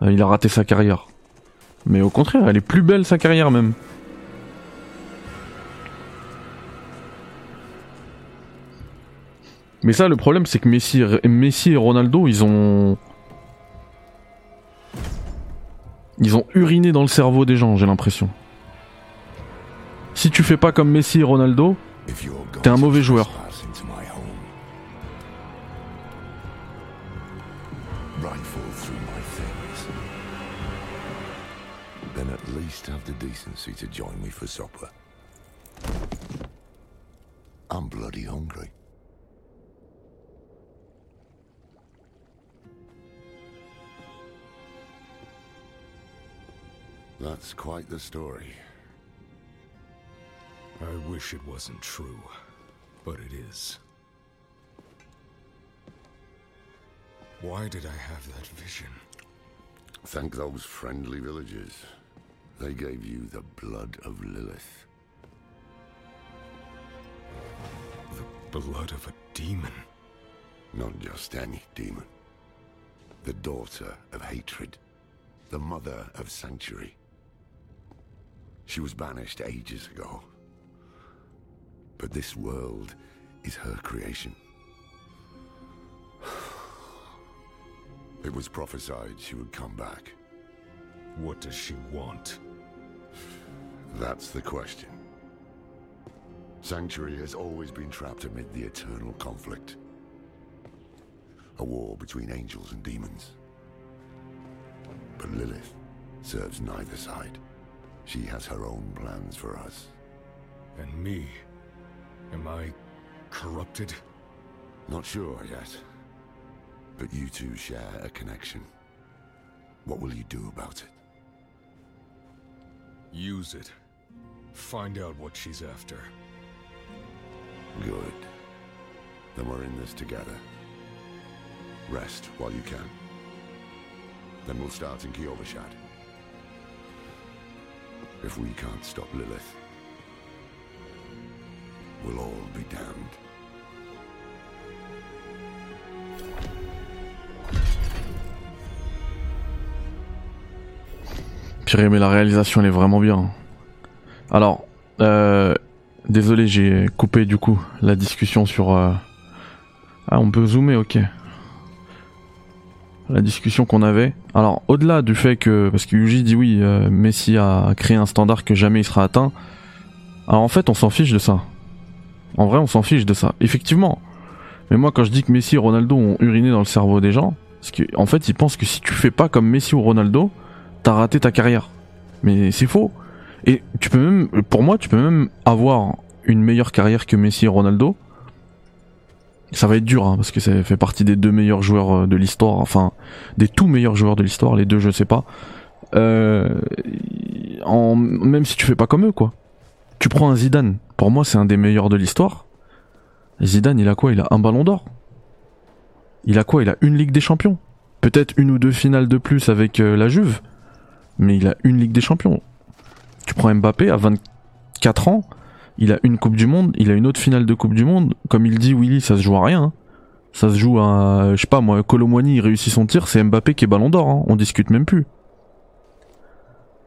Euh, il a raté sa carrière. Mais au contraire, elle est plus belle sa carrière même. Mais ça, le problème, c'est que Messi, Messi et Ronaldo, ils ont. Ils ont uriné dans le cerveau des gens, j'ai l'impression. Si tu fais pas comme Messi et Ronaldo, T'es un mauvais joueur. That's quite the story. I wish it wasn't true, but it is. Why did I have that vision? Thank those friendly villagers. They gave you the blood of Lilith. The blood of a demon. Not just any demon. The daughter of hatred. The mother of sanctuary. She was banished ages ago. But this world is her creation. [sighs] It was prophesied she would come back. What does she want? That's the question. Sanctuary has always been trapped amid the eternal conflict. A war between angels and demons. But Lilith serves neither side. She has her own plans for us. And me? Am I corrupted? Not sure yet. But you two share a connection. What will you do about it? Use it. Find out what she's after. Good. Then we're in this together. Rest while you can. Then we'll start in Kiobashad. If we can't stop Lilith, we'll all be damned. Purée, mais la réalisation, elle est vraiment bien. Alors, euh, désolé, j'ai coupé du coup la discussion sur. euh, Ah, on peut zoomer, ok. La discussion qu'on avait. Alors, au-delà du fait que. Parce que Yuji dit oui, euh, Messi a créé un standard que jamais il sera atteint. Alors, en fait, on s'en fiche de ça. En vrai, on s'en fiche de ça. Effectivement. Mais moi, quand je dis que Messi et Ronaldo ont uriné dans le cerveau des gens, parce qu'en en fait, ils pensent que si tu fais pas comme Messi ou Ronaldo, t'as raté ta carrière. Mais c'est faux. Et tu peux même, pour moi, tu peux même avoir une meilleure carrière que Messi et Ronaldo. Ça va être dur, hein, parce que ça fait partie des deux meilleurs joueurs euh, de l'histoire, enfin, des tout meilleurs joueurs de l'histoire, les deux, je sais pas. Euh, même si tu fais pas comme eux, quoi. Tu prends un Zidane, pour moi, c'est un des meilleurs de l'histoire. Zidane, il a quoi? Il a un ballon d'or. Il a quoi? Il a une Ligue des Champions. Peut-être une ou deux finales de plus avec euh, la Juve mais il a une Ligue des Champions. Tu prends Mbappé à 24 ans, il a une Coupe du Monde, il a une autre finale de Coupe du Monde. Comme il dit Willy, ça se joue à rien. hein. Ça se joue à, je sais pas moi, Colomwani réussit son tir, c'est Mbappé qui est Ballon d'Or. hein. On discute même plus.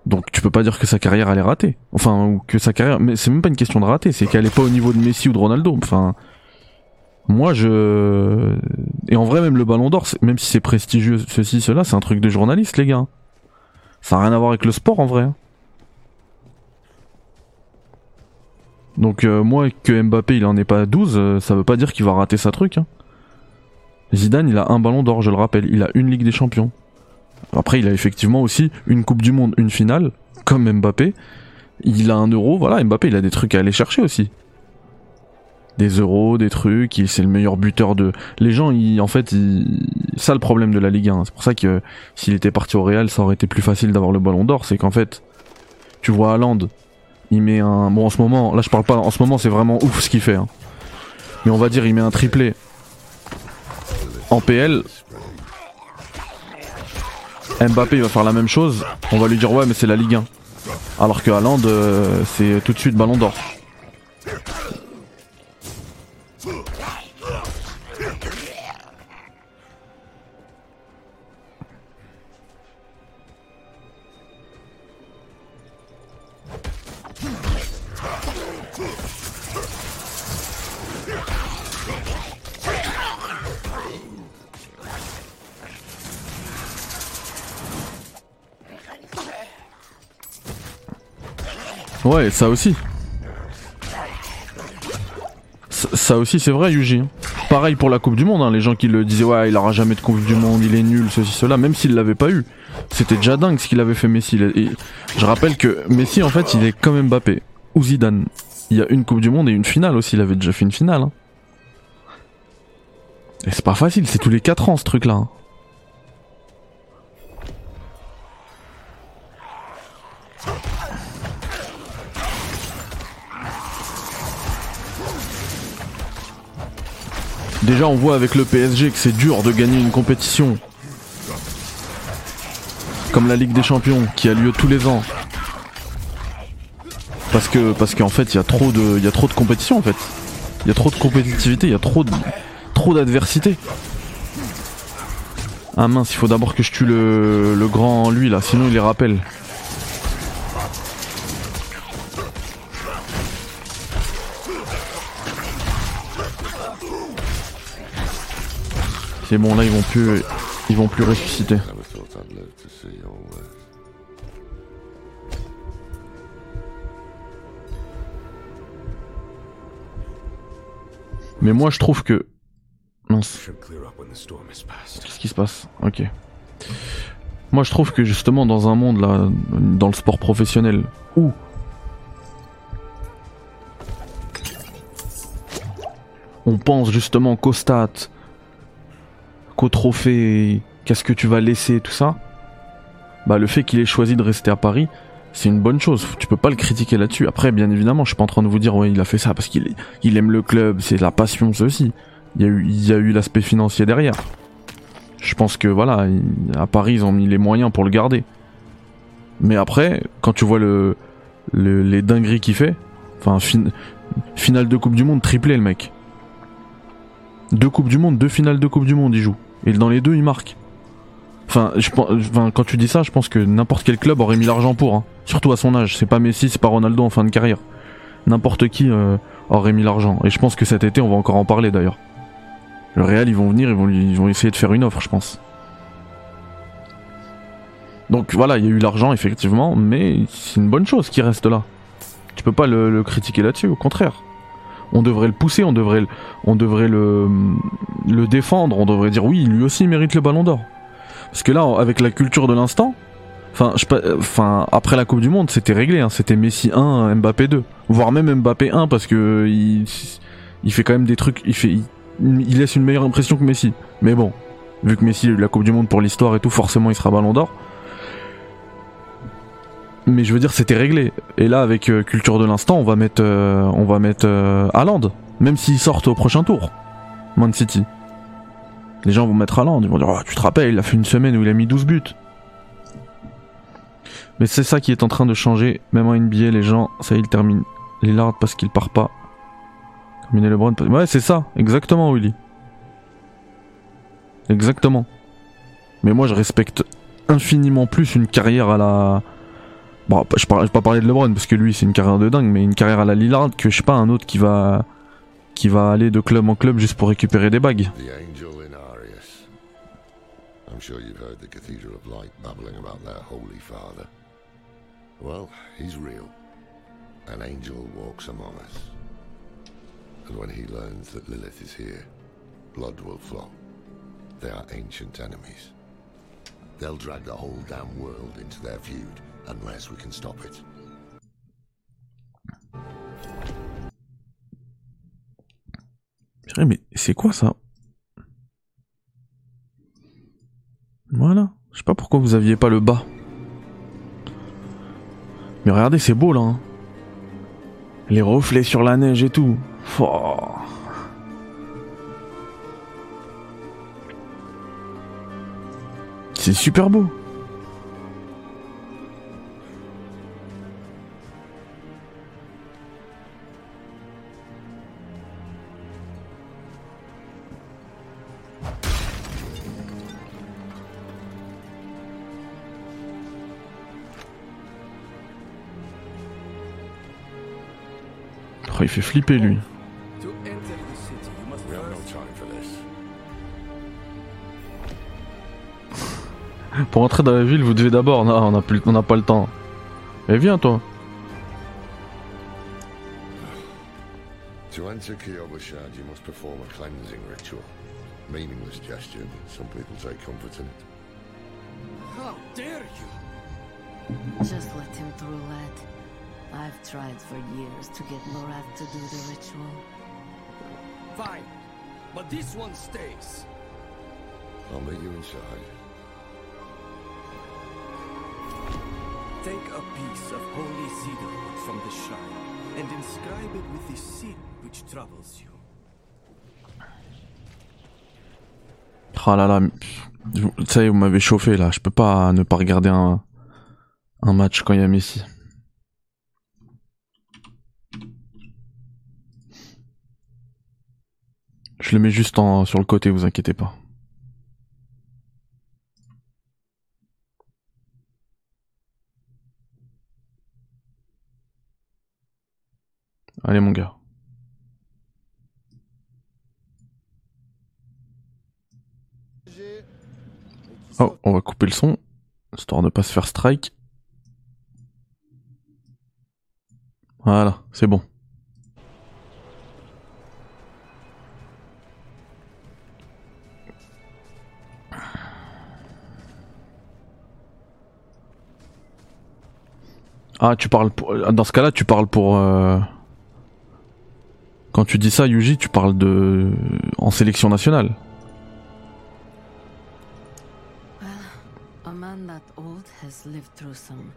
Donc tu peux pas dire que sa carrière est ratée. Enfin ou que sa carrière, mais c'est même pas une question de rater, c'est qu'elle est pas au niveau de Messi ou de Ronaldo. Enfin, moi je et en vrai même le Ballon d'Or, même si c'est prestigieux ceci cela, c'est un truc de journaliste les gars. Ça n'a rien à voir avec le sport en vrai. Donc euh, moi que Mbappé il en est pas 12, euh, ça veut pas dire qu'il va rater sa truc. hein. Zidane il a un ballon d'or, je le rappelle, il a une Ligue des Champions. Après, il a effectivement aussi une Coupe du Monde, une finale, comme Mbappé. Il a un euro, voilà, Mbappé, il a des trucs à aller chercher aussi. Des euros, des trucs, il c'est le meilleur buteur de. Les gens, en fait, ils... ça le problème de la Ligue 1. C'est pour ça que s'il était parti au Real, ça aurait été plus facile d'avoir le ballon d'or. C'est qu'en fait, tu vois Haaland, il met un. Bon, en ce moment, là je parle pas, en ce moment c'est vraiment ouf ce qu'il fait. hein. Mais on va dire, il met un triplé en PL. Mbappé il va faire la même chose. On va lui dire, ouais, mais c'est la Ligue 1. Alors que Haaland, euh, c'est tout de suite ballon d'or. Ça aussi. Ça, aussi, c'est vrai, Yuji. Pareil pour la Coupe du Monde, hein, les gens qui le disaient, ouais, il aura jamais de Coupe du Monde, il est nul, ceci, cela, même s'il l'avait pas eu. C'était déjà dingue ce qu'il avait fait Messi. Et je rappelle que Messi, en fait, il est comme Mbappé ou Zidane. Il y a une Coupe du Monde et une finale aussi, il avait déjà fait une finale. hein. Et c'est pas facile, c'est tous les 4 ans ce truc-là. hein. Déjà, on voit avec le PSG que c'est dur de gagner une compétition. Comme la Ligue des Champions, qui a lieu tous les ans. Parce que, parce qu'en fait, il y a trop de, il trop de compétition en fait. Il y a trop de compétitivité, il y a trop de, trop d'adversité. Ah mince, il faut d'abord que je tue le, le grand lui là, sinon il les rappelle. C'est bon là ils vont plus ils vont plus ressusciter. Mais moi je trouve que mince, qu'est-ce qui se passe? OK. Moi je trouve que justement dans un monde là dans le sport professionnel où? On pense justement qu'aux stats, qu'au trophée, qu'est-ce que tu vas laisser, tout ça, bah le fait qu'il ait choisi de rester à Paris, c'est une bonne chose. Tu peux pas le critiquer là-dessus. Après, bien évidemment, je suis pas en train de vous dire ouais il a fait ça parce qu'il il aime le club, c'est la passion, aussi. Il y a eu, il y a eu l'aspect financier derrière. Je pense que voilà, il- à Paris ils ont mis les moyens pour le garder. Mais après, quand tu vois le, le- les dingueries qu'il fait, enfin fin- finale de Coupe du Monde triplé le mec. Deux Coupes du Monde, deux finales de Coupe du Monde il joue. Et dans les deux il marque. Enfin, je, quand tu dis ça, je pense que n'importe quel club aurait mis l'argent pour. hein. Surtout à son âge. C'est pas Messi, c'est pas Ronaldo en fin de carrière. N'importe qui euh, aurait mis l'argent. Et je pense que cet été, on va encore en parler d'ailleurs. Le Real, ils vont venir, ils vont, essayer de faire une offre, je pense. Donc voilà, il y a eu l'argent, effectivement, mais c'est une bonne chose qui reste là. Tu peux pas le critiquer là-dessus, au contraire. On devrait le pousser, on devrait, le- défendre, on devrait dire oui, lui aussi mérite le ballon d'or. Parce que là, avec la culture de l'instant, après la Coupe du Monde, c'était réglé, hein, c'était Messi 1, Mbappé 2, voire même Mbappé 1 parce que il, fait quand même des trucs, il fait, il, il laisse une meilleure impression que Messi. Mais bon, vu que Messi a eu la Coupe du Monde pour l'histoire et tout, forcément il sera ballon d'or. Mais je veux dire, c'était réglé. Et là, avec euh, culture de l'instant, on va mettre, euh, on va mettre euh, Haaland, même s'ils sortent au prochain tour, Man City. Les gens vont mettre Haaland, ils vont dire, Ah, tu te rappelles, il a fait une semaine où il a mis 12 buts. Mais c'est ça qui est en train de changer, même en NBA, les gens, ça y est, il termine Lillard parce qu'il part pas. Terminer LeBron. Ouais, c'est ça, exactement, Willy. Exactement. Mais moi, je respecte infiniment plus une carrière à la. Bon, je parle, je vais pas parler de LeBron parce que lui, c'est une carrière de dingue, mais une carrière à la Lillard que je sais pas un autre qui va qui va aller de club en club juste pour récupérer des bagues. I'm sure you've heard the Cathedral of Light babbling about their Holy Father. Well, he's real. An angel walks among us. And when he learns that Lilith is here, blood will flow. They are ancient enemies. They'll drag the whole damn world into their feud unless we can stop it. Mais c'est quoi ça? Voilà. Je sais pas pourquoi vous aviez pas le bas. Mais regardez, c'est beau là. hein. Les reflets sur la neige et tout. C'est super beau. Oh, il fait flipper lui. Pour entrer dans la ville, vous devez d'abord. Non, on n'a plus, on n'a pas le temps. Eh viens toi. To enter Kyobashad, you must perform a cleansing ritual. Meaningless gesture, but some people take comfort in it. How dare you? Just let him through, lad. I've tried for years to get Lorath to do the ritual. Fine. But this one stays. I'll meet you inside. Take a piece of holy cedar wood from the shrine and inscribe it with the sin which troubles you. Oh là là, ça y est, vous m'avez chauffé là. Je peux pas ne pas regarder un, un match quand il y a Messi. Je le mets juste sur le côté, vous inquiétez pas. Allez mon gars. Oh, on va couper le son, histoire de pas se faire strike. Voilà, c'est bon. Ah, tu parles pour... Dans ce cas-là, tu parles pour... euh, Quand tu dis ça, Yuji, tu parles de... En sélection nationale. A man that old has lived through some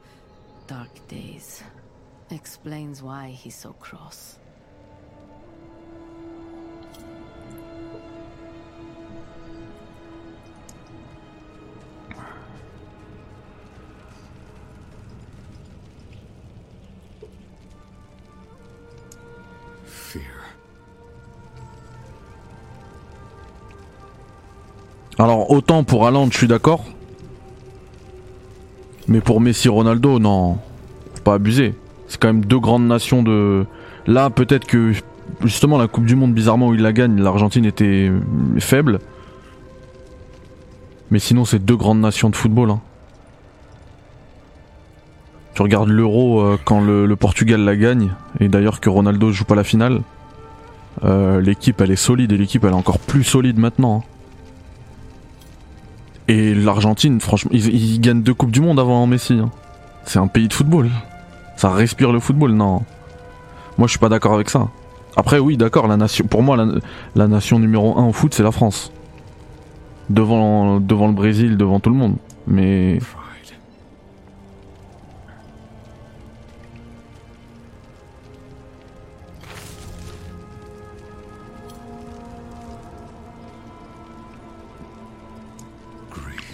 dark days. Explains why he's so cross. Alors autant pour Haaland, je suis d'accord. Mais pour Messi, Ronaldo, non, faut pas abuser. C'est quand même deux grandes nations de. Là, peut-être que justement la Coupe du Monde, bizarrement où il la gagne, l'Argentine était faible. Mais sinon, c'est deux grandes nations de football. hein. Tu regardes l'Euro euh, quand le, Portugal la gagne, et d'ailleurs que Ronaldo joue pas la finale. euh, l'équipe elle est solide et l'équipe elle est encore plus solide maintenant. hein. Et l'Argentine, franchement, ils, ils gagnent deux coupes du monde avant Messi. hein. C'est un pays de football. Ça respire le football, non. Moi, je suis pas d'accord avec ça. Après, oui, d'accord, la nation. Pour moi, la, nation numéro un au foot, c'est la France. Devant, devant le Brésil, devant tout le monde. Mais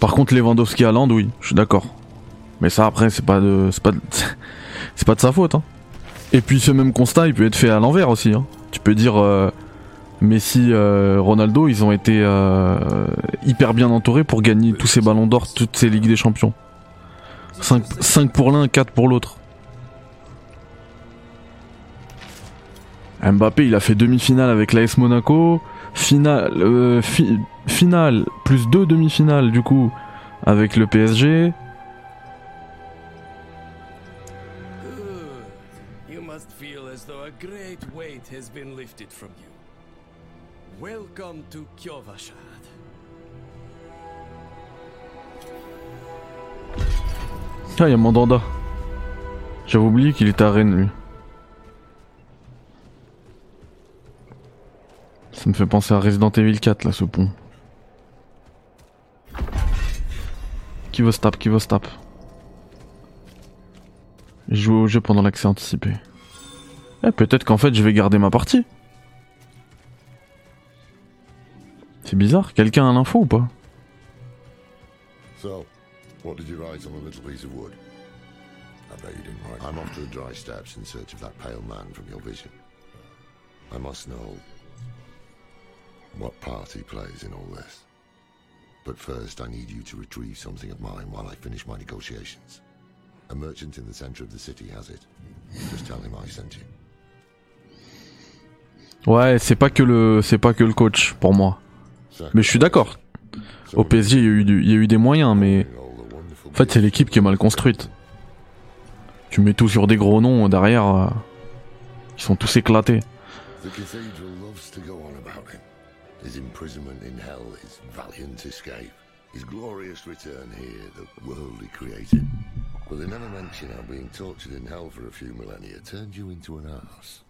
par contre, Lewandowski à Land, oui, je suis d'accord. Mais ça, après, c'est pas de, c'est pas, [laughs] pas de sa faute. Hein. Et puis, ce même constat, il peut être fait à l'envers aussi. Hein. Tu peux dire. euh, Messi, euh, Ronaldo, ils ont été euh, hyper bien entourés pour gagner tous ces ballons d'or, toutes ces Ligues des Champions. 5, pour l'un, 4 pour l'autre. Mbappé, il a fait demi-finale avec l'AS Monaco, finale, euh, fi- finale, plus deux demi-finales du coup avec le PSG. Good. You must feel as though a great weight has been lifted from you. Welcome to Kyovashad. Ah, il y a Mandanda. J'avais oublié qu'il était à Rennes, lui. Ça me fait penser à Resident Evil 4, là, ce pont. Qui veut stop Qui veut stop Jouer au jeu pendant l'accès anticipé. Eh, peut-être qu'en fait, je vais garder ma partie. C'est bizarre, quelqu'un a l'info ou pas? So, what did you write on the little piece of wood? I bet you didn't write. I'm off to the dry steps in search of that pale man from your vision. I must know what part he plays in all this. But first, I need you to retrieve something of mine while I finish my negotiations. A merchant in the center of the city has it. Just tell him I sent you. Ouais, c'est pas que le, c'est pas que le coach pour moi. Mais je suis d'accord. Au PSG, il y, a eu du- il y a eu des moyens, mais en fait, c'est l'équipe qui est mal construite. Tu mets tout sur des gros noms derrière, euh, ils sont tous éclatés. His imprisonment in hell, his valiant escape, his glorious return here, the world he created. But they never mention how being tortured in hell for a few millennia turned you into an ass.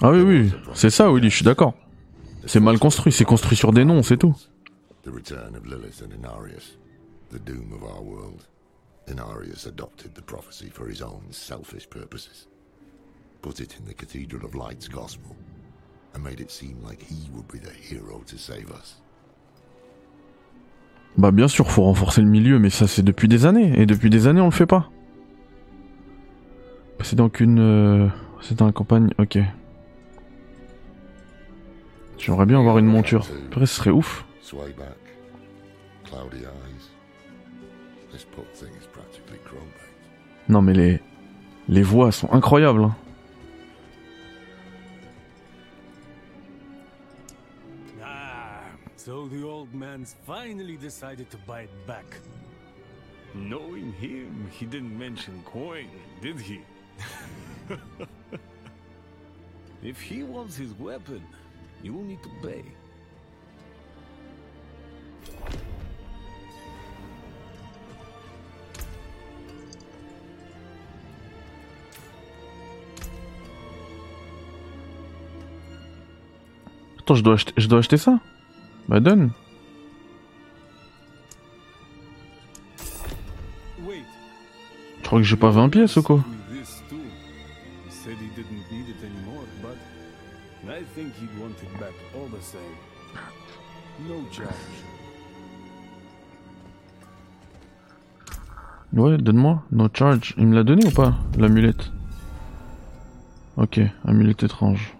Ah oui, oui, c'est ça, Willy, je suis d'accord. C'est mal construit, c'est construit sur des noms, c'est tout. The return of Lilith and Inarius, the doom of our world. Inarius adopted the prophecy for his own selfish purposes, put it in the Cathedral of Light's gospel, and made it seem like he would be the hero to save us. Bah bien sûr, faut renforcer le milieu, mais ça c'est depuis des années, et depuis des années on le fait pas. C'est donc une... euh, C'est dans la campagne, ok. J'aimerais bien avoir une monture. Après, ce serait ouf. Sway back, cloudy eyes. Non mais les... Les voix sont incroyables. hein. Ah, so the old man's finally decided to bite back. Knowing him, he didn't mention coin, did he? [laughs] if he wants his weapon, you will need to pay. Attends, je dois acheter, ça Bah donne. Je crois que j'ai pas 20 pièces ou quoi. Ouais, donne-moi. No charge. Il me l'a donné ou pas L'amulette? Ok, amulette étrange.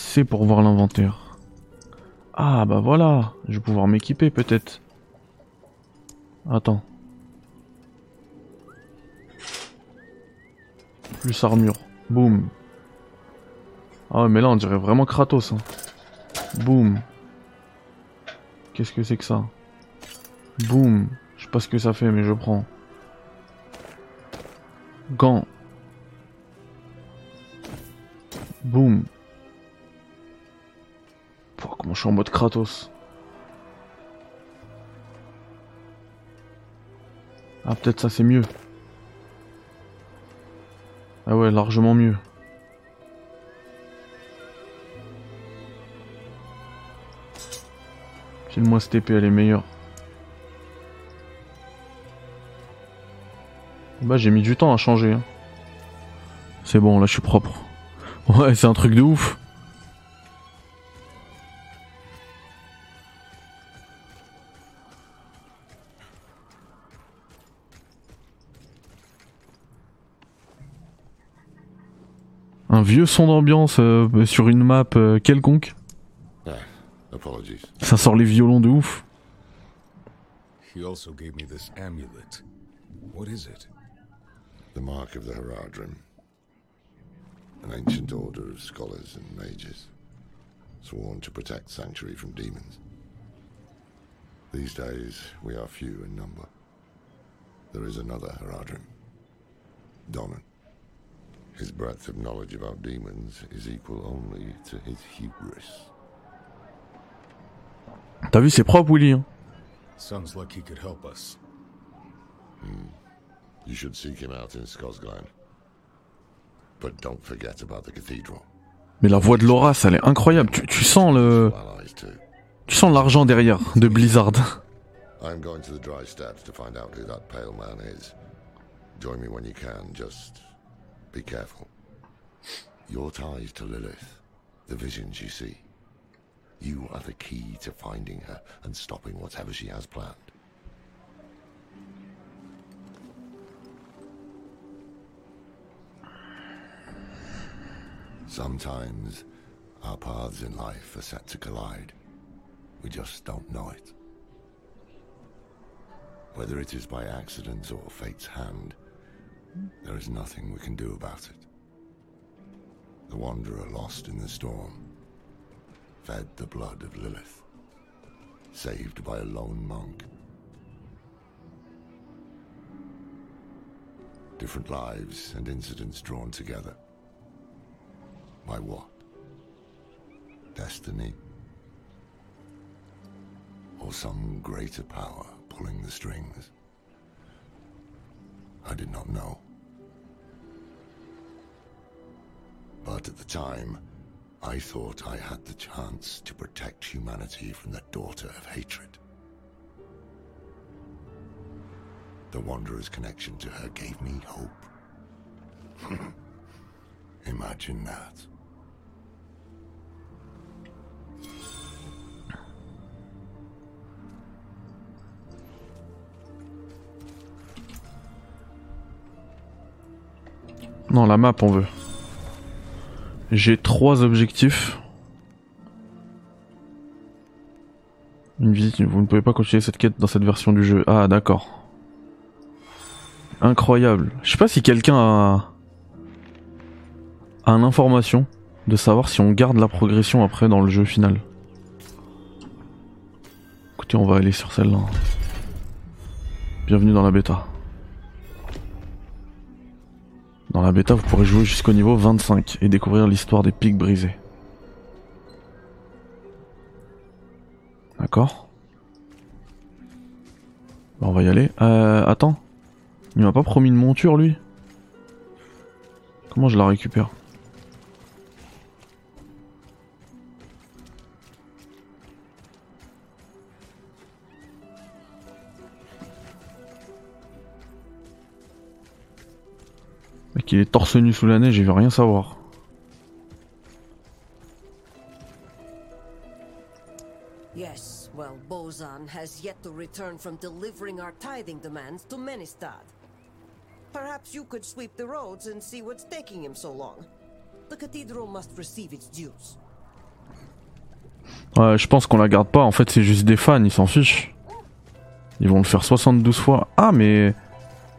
C'est pour voir l'inventaire. Ah bah voilà, je vais pouvoir m'équiper peut-être. Attends. Plus armure. Boum. Ah ouais, mais là on dirait vraiment Kratos. Hein. Boum. Qu'est-ce que c'est que ça? Boum. Je sais pas ce que ça fait mais je prends. Gants. Boum. Je suis en mode Kratos. Ah peut-être ça c'est mieux. Ah ouais, largement mieux. File-moi cette épée, elle est meilleure. Bah j'ai mis du temps à changer. hein. C'est bon, là je suis propre. Ouais, c'est un truc de ouf. Vieux son d'ambiance euh, sur une map euh, quelconque. Ah. Ça sort les violons de ouf. He also gave me this amulet. What is it? The mark of the Heradrim. An ancient order of scholars and mages, sworn to protect Sanctuary from demons. These days, we are few in number. There is another Heradrim. Donan. His breadth of knowledge about demons is equal only to his hubris. T'as vu, c'est propre, Willy. Hein Sounds like he could help us. You should seek him out in Scosglen. But don't forget about the cathedral. Mais la voix de Laura, ça, elle est incroyable. Tu, tu sens le, tu sens l'argent derrière de Blizzard. I'm going to the dry steppes to find out who that pale man is. Join me when you can, just be careful. Your ties to Lilith, the visions you see. You are the key to finding her and stopping whatever she has planned. Sometimes our paths in life are set to collide. We just don't know it. Whether it is by accident or fate's hand, there is nothing we can do about it. The wanderer lost in the storm, fed the blood of Lilith, saved by a lone monk. Different lives and incidents drawn together. By what? Destiny? Or some greater power pulling the strings? I did not know. But at the time, I thought I had the chance to protect humanity from the daughter of hatred. The Wanderer's connection to her gave me hope. [laughs] Imagine that. Non, la map, on veut. J'ai trois objectifs. Une visite, vous ne pouvez pas continuer cette quête dans cette version du jeu. Ah, d'accord. Incroyable. Je sais pas si quelqu'un a... a l'information de savoir si on garde la progression après dans le jeu final. Écoutez, on va aller sur celle-là. Bienvenue dans la bêta. Dans la bêta, vous pourrez jouer jusqu'au niveau 25 et découvrir l'histoire des pics brisés. D'accord On va y aller. Euh, attends. Il m'a pas promis une monture, lui? Comment je la récupère? Mec, il est torse nu sous la neige, il veut rien savoir. Yes, well, Bozan has yet to return from delivering our tithing demands to Menistad. Perhaps you could sweep the roads and see what's taking him so long. The cathedral must receive its dues. Ouais, je pense qu'on la garde pas. En fait, c'est juste des fans, ils s'en fichent. Ils vont le faire 72 fois. Ah, mais.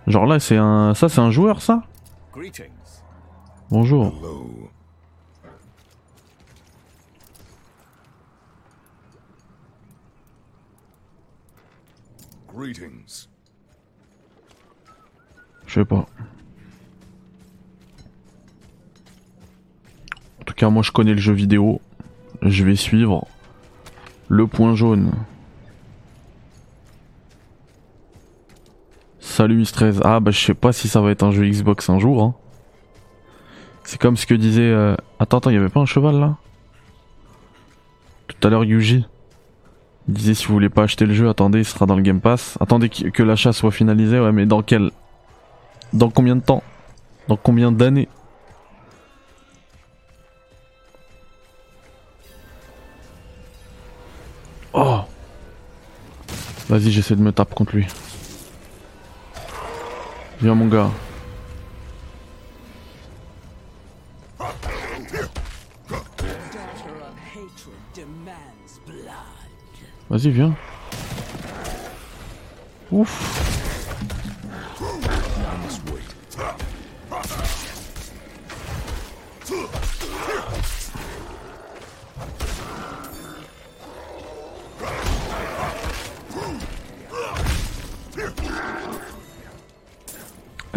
Genre là, c'est un. Ça, c'est un joueur, ça? Bonjour. Hello. Greetings. Je sais pas. En tout cas, moi, je connais le jeu vidéo. Je vais suivre le point jaune. Salut Miss 13. Ah bah je sais pas si ça va être un jeu Xbox un jour. Hein. C'est comme ce que disait... euh, Attends, attends, il y avait pas un cheval là? Tout à l'heure Yuji. Disait si vous voulez pas acheter le jeu, attendez, il sera dans le Game Pass. Attendez que que l'achat soit finalisé, ouais mais dans quel... Dans combien de temps? Dans combien d'années? Oh Vas-y, j'essaie de me taper contre lui. Viens mon gars. Vas-y, viens. Ouf.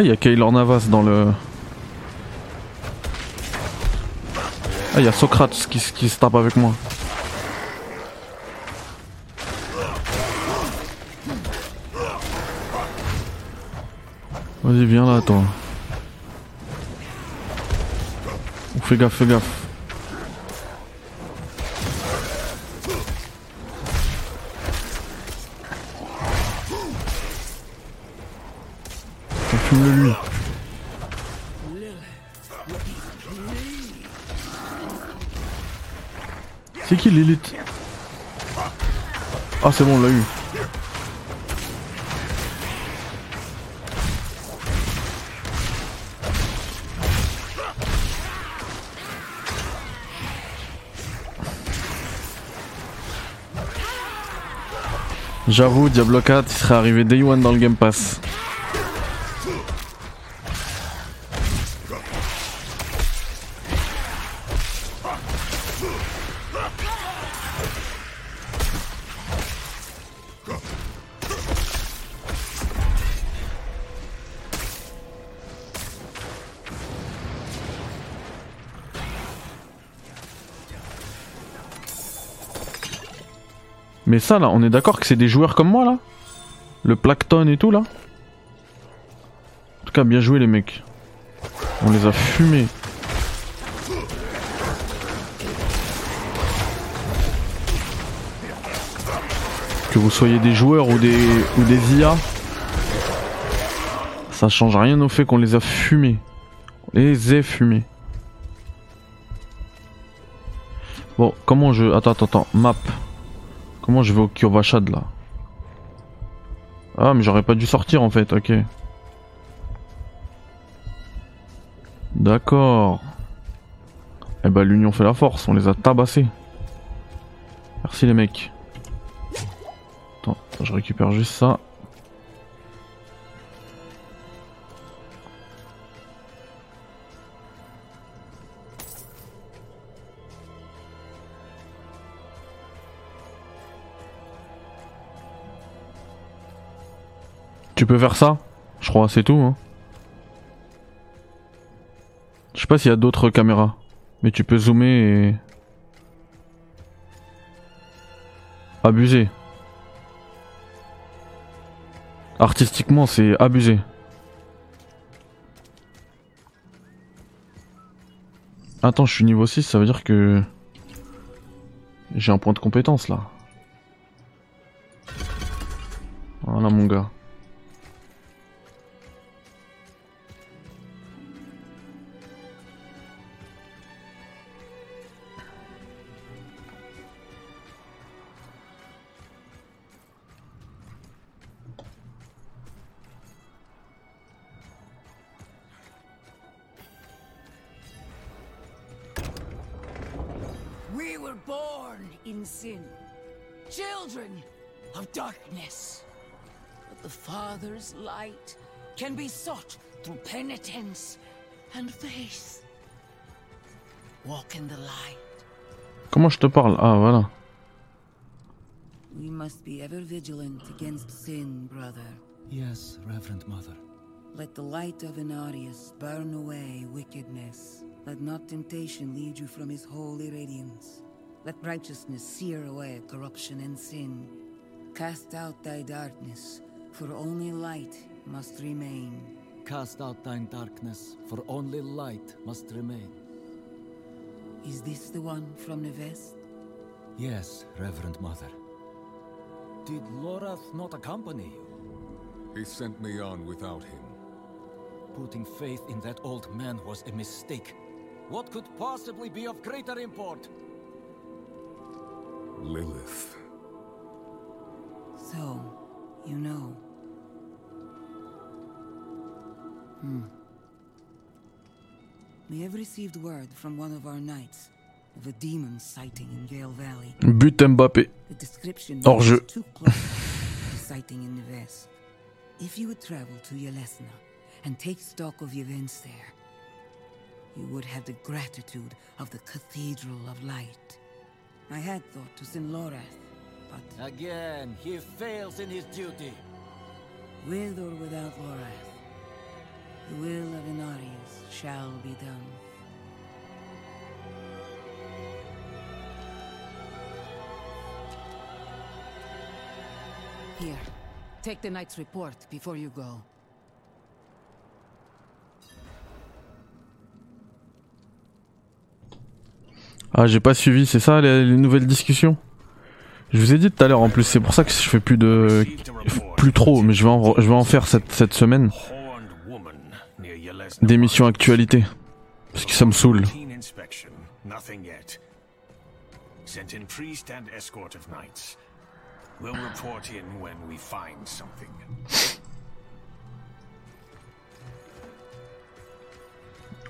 Ah, il y a Kaylor Navas dans le. Ah, il y a Socrates qui, qui se tape avec moi. Vas-y, viens là, toi. Fais gaffe, fais gaffe. Ah c'est bon, on l'a eu. J'avoue, Diablo 4 il serait arrivé day one dans le Game Pass. Là, on est d'accord que c'est des joueurs comme moi là Le Plankton et tout là En tout cas, bien joué les mecs. On les a fumés. Que vous soyez des joueurs ou des, ou des IA, ça change rien au fait qu'on les a fumés. On les a fumés. Bon, comment je... Attends, attends, attends. Map. Comment je vais au Kyovashad là Ah mais j'aurais pas dû sortir en fait, ok. D'accord. Eh bah l'union fait la force, on les a tabassés. Merci les mecs. Attends, je récupère juste ça. Tu peux faire ça Je crois, c'est tout. Hein. Je sais pas s'il y a d'autres caméras. Mais tu peux zoomer et... Abusé. Artistiquement, c'est abusé. Attends, je suis niveau 6, ça veut dire que... J'ai un point de compétence là. Voilà mon gars. But the Father's light can be sought through penitence and faith. Walk in the light. Comment je te parle Ah, voilà. We must be ever vigilant against sin, brother. Yes, Reverend Mother. Let the light of Inarius burn away wickedness. Let not temptation lead you from his holy radiance. Let righteousness sear away corruption and sin. Cast out thy darkness, for only light must remain. Cast out thine darkness, for only light must remain. Is this the one from the west? Yes, Reverend Mother. Did Lorath not accompany you? He sent me on without him. Putting faith in that old man was a mistake. What could possibly be of greater import? Lilith. So, you know. Hmm. We have received word from one of our knights of a demon sighting in Gale Valley. But Mbappé. The description Hors jeu. too close to the sighting in. If you would travel to Yelesna and take stock of events there, you would have the gratitude of the Cathedral of Light. I had thought to send Lorath, but... Again, he fails in his duty. With or without Lorath, the will of Inarius shall be done. Here, take the knight's report before you go. Ah, j'ai pas suivi, c'est ça les, les nouvelles discussions? Je vous ai dit tout à l'heure en plus, c'est pour ça que je fais plus de. Plus trop, mais je vais en, je vais en faire cette, cette semaine. Des missions actualité. Parce que ça me saoule. Routine inspection. Nothing yet. Sent in priest and escort of knights. We'll report in when we find something.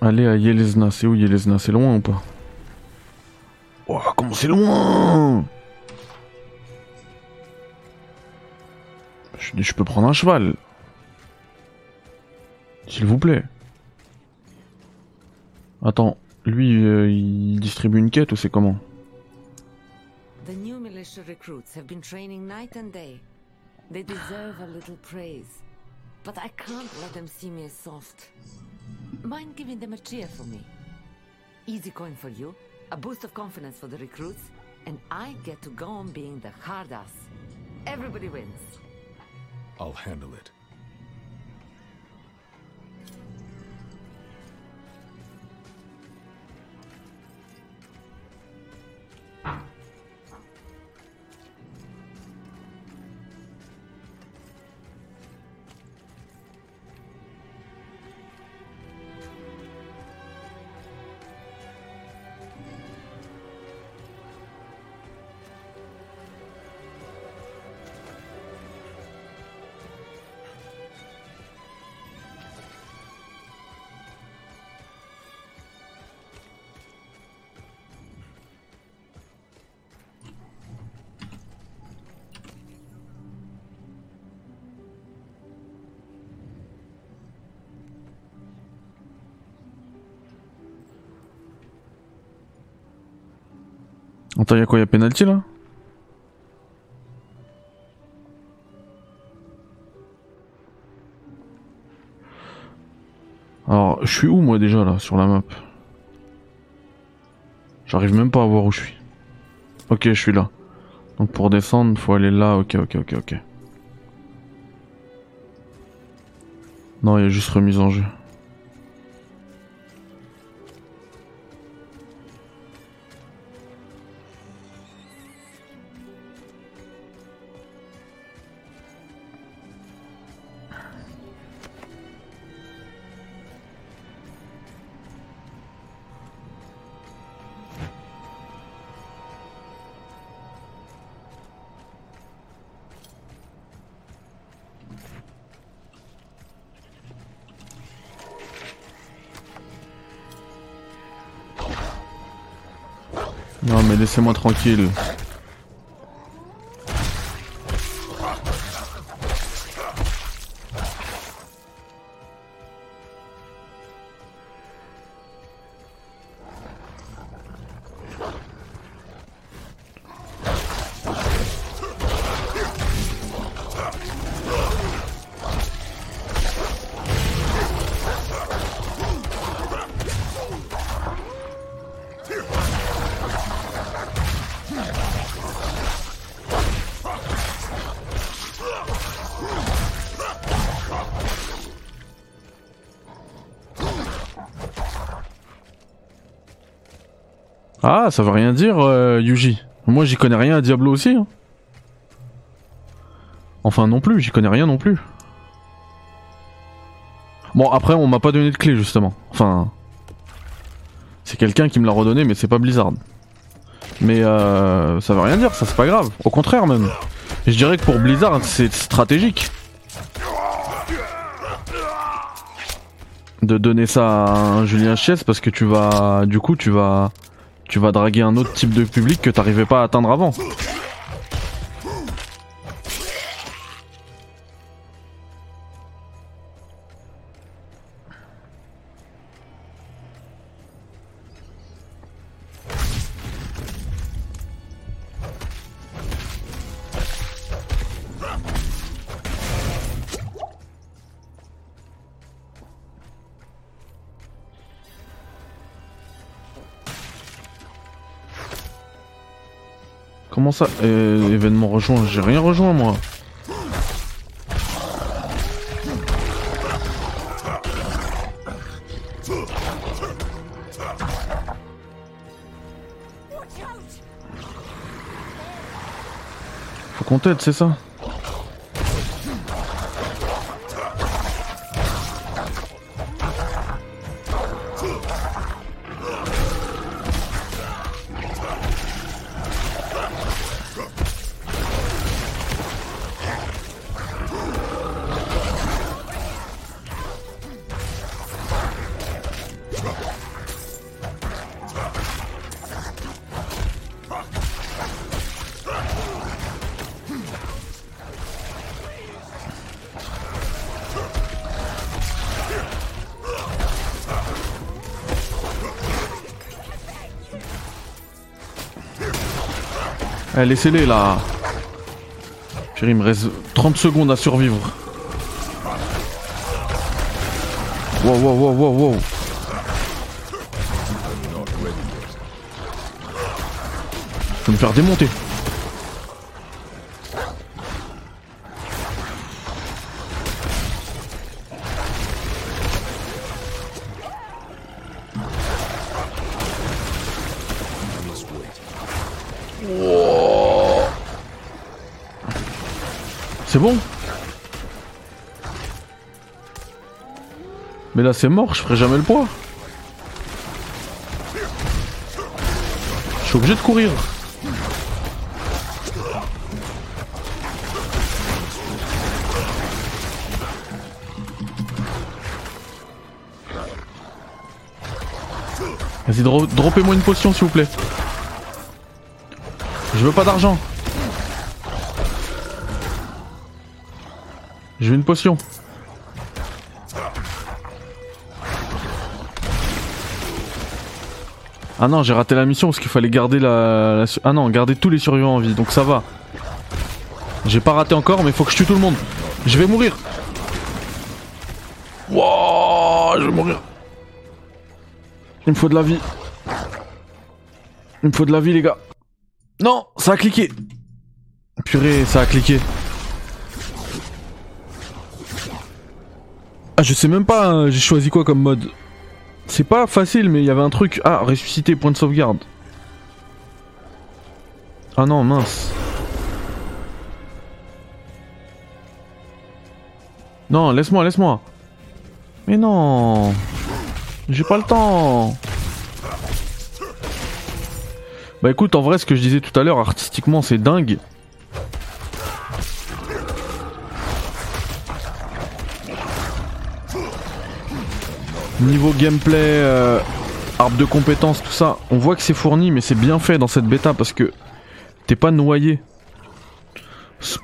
Allez à Yelezna, c'est où Yelezna? C'est loin ou pas? Oh, comment c'est loin? Je je peux prendre un cheval. S'il vous plaît. Attends, lui, euh, il distribue une quête ou c'est comment The new militia recruits have been training night and day. They deserve a little praise. But I can't let them see me as soft. Mind giving them a cheer for me? Easy coin for you, a boost of confidence for the recruits, and I get to go on being the hard ass. Everybody wins. I'll handle it. Attends, y'a quoi Y'a penalty là? Alors, je suis où moi déjà là sur la map? J'arrive même pas à voir où je suis. Ok, je suis là. Donc pour descendre, faut aller là. Ok, ok, ok, ok. Non, il y a juste remise en jeu. Laissez-moi tranquille. Ah, ça veut rien dire, euh, Yuji. Moi, j'y connais rien à Diablo aussi. hein. Enfin, non plus, j'y connais rien non plus. Bon, après, on m'a pas donné de clé, justement. Enfin. C'est quelqu'un qui me l'a redonné, mais c'est pas Blizzard. Mais euh, ça veut rien dire, ça c'est pas grave. Au contraire, même. Je dirais que pour Blizzard, c'est stratégique. De donner ça à Julien Chies parce que tu vas. Du coup, tu vas tu vas draguer un autre type de public que t'arrivais pas à atteindre avant. Comment ça euh, Événement rejoint J'ai rien rejoint moi. Faut qu'on t'aide, c'est ça? Eh, laissez-les là. Chérie, il me reste 30 secondes à survivre. Wow, wow, wow, wow, wow. Je vais me faire démonter. Mais là c'est mort, je ferai jamais le poids. Je suis obligé de courir. Vas-y, dro droppez-moi une potion s'il vous plaît. Je veux pas d'argent. Je veux une potion. Ah non, j'ai raté la mission parce qu'il fallait garder la, Ah non, garder tous les survivants en vie, donc ça va. J'ai pas raté encore, mais faut que je tue tout le monde. Je vais mourir. Wouah, je vais mourir. Il me faut de la vie. Il me faut de la vie, les gars. Non, ça a cliqué. Purée, ça a cliqué. Ah, je sais même pas, hein, j'ai choisi quoi comme mode. C'est pas facile, mais il y avait un truc. Ah, ressusciter, point de sauvegarde. Ah non, mince. Non, laisse-moi, laisse-moi. Mais non. J'ai pas le temps. Bah écoute, en vrai, ce que je disais tout à l'heure, artistiquement, c'est dingue. Niveau gameplay, euh, arbre de compétences, tout ça, on voit que c'est fourni, mais c'est bien fait dans cette bêta parce que t'es pas noyé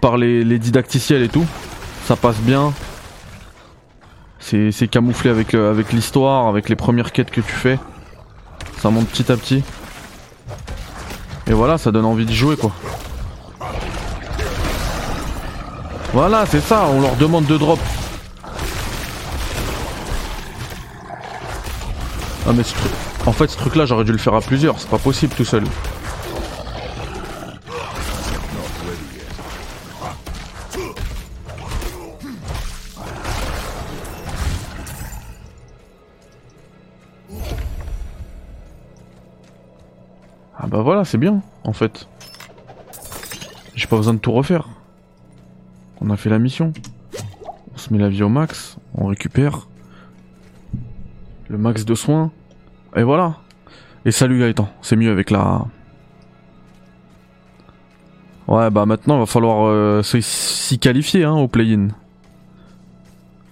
par les, didacticiels et tout. Ça passe bien. C'est camouflé avec, euh, avec l'histoire, avec les premières quêtes que tu fais. Ça monte petit à petit. Et voilà, ça donne envie de jouer quoi. Voilà, c'est ça, on leur demande de drop. Ah mais ce truc... En fait ce truc là j'aurais dû le faire à plusieurs, c'est pas possible tout seul. Ah bah voilà, c'est bien en fait. J'ai pas besoin de tout refaire. On a fait la mission. On se met la vie au max, on récupère le max de soins. Et voilà. Et salut Gaëtan, c'est mieux avec la... Ouais bah maintenant il va falloir euh, s'y qualifier hein, au play-in.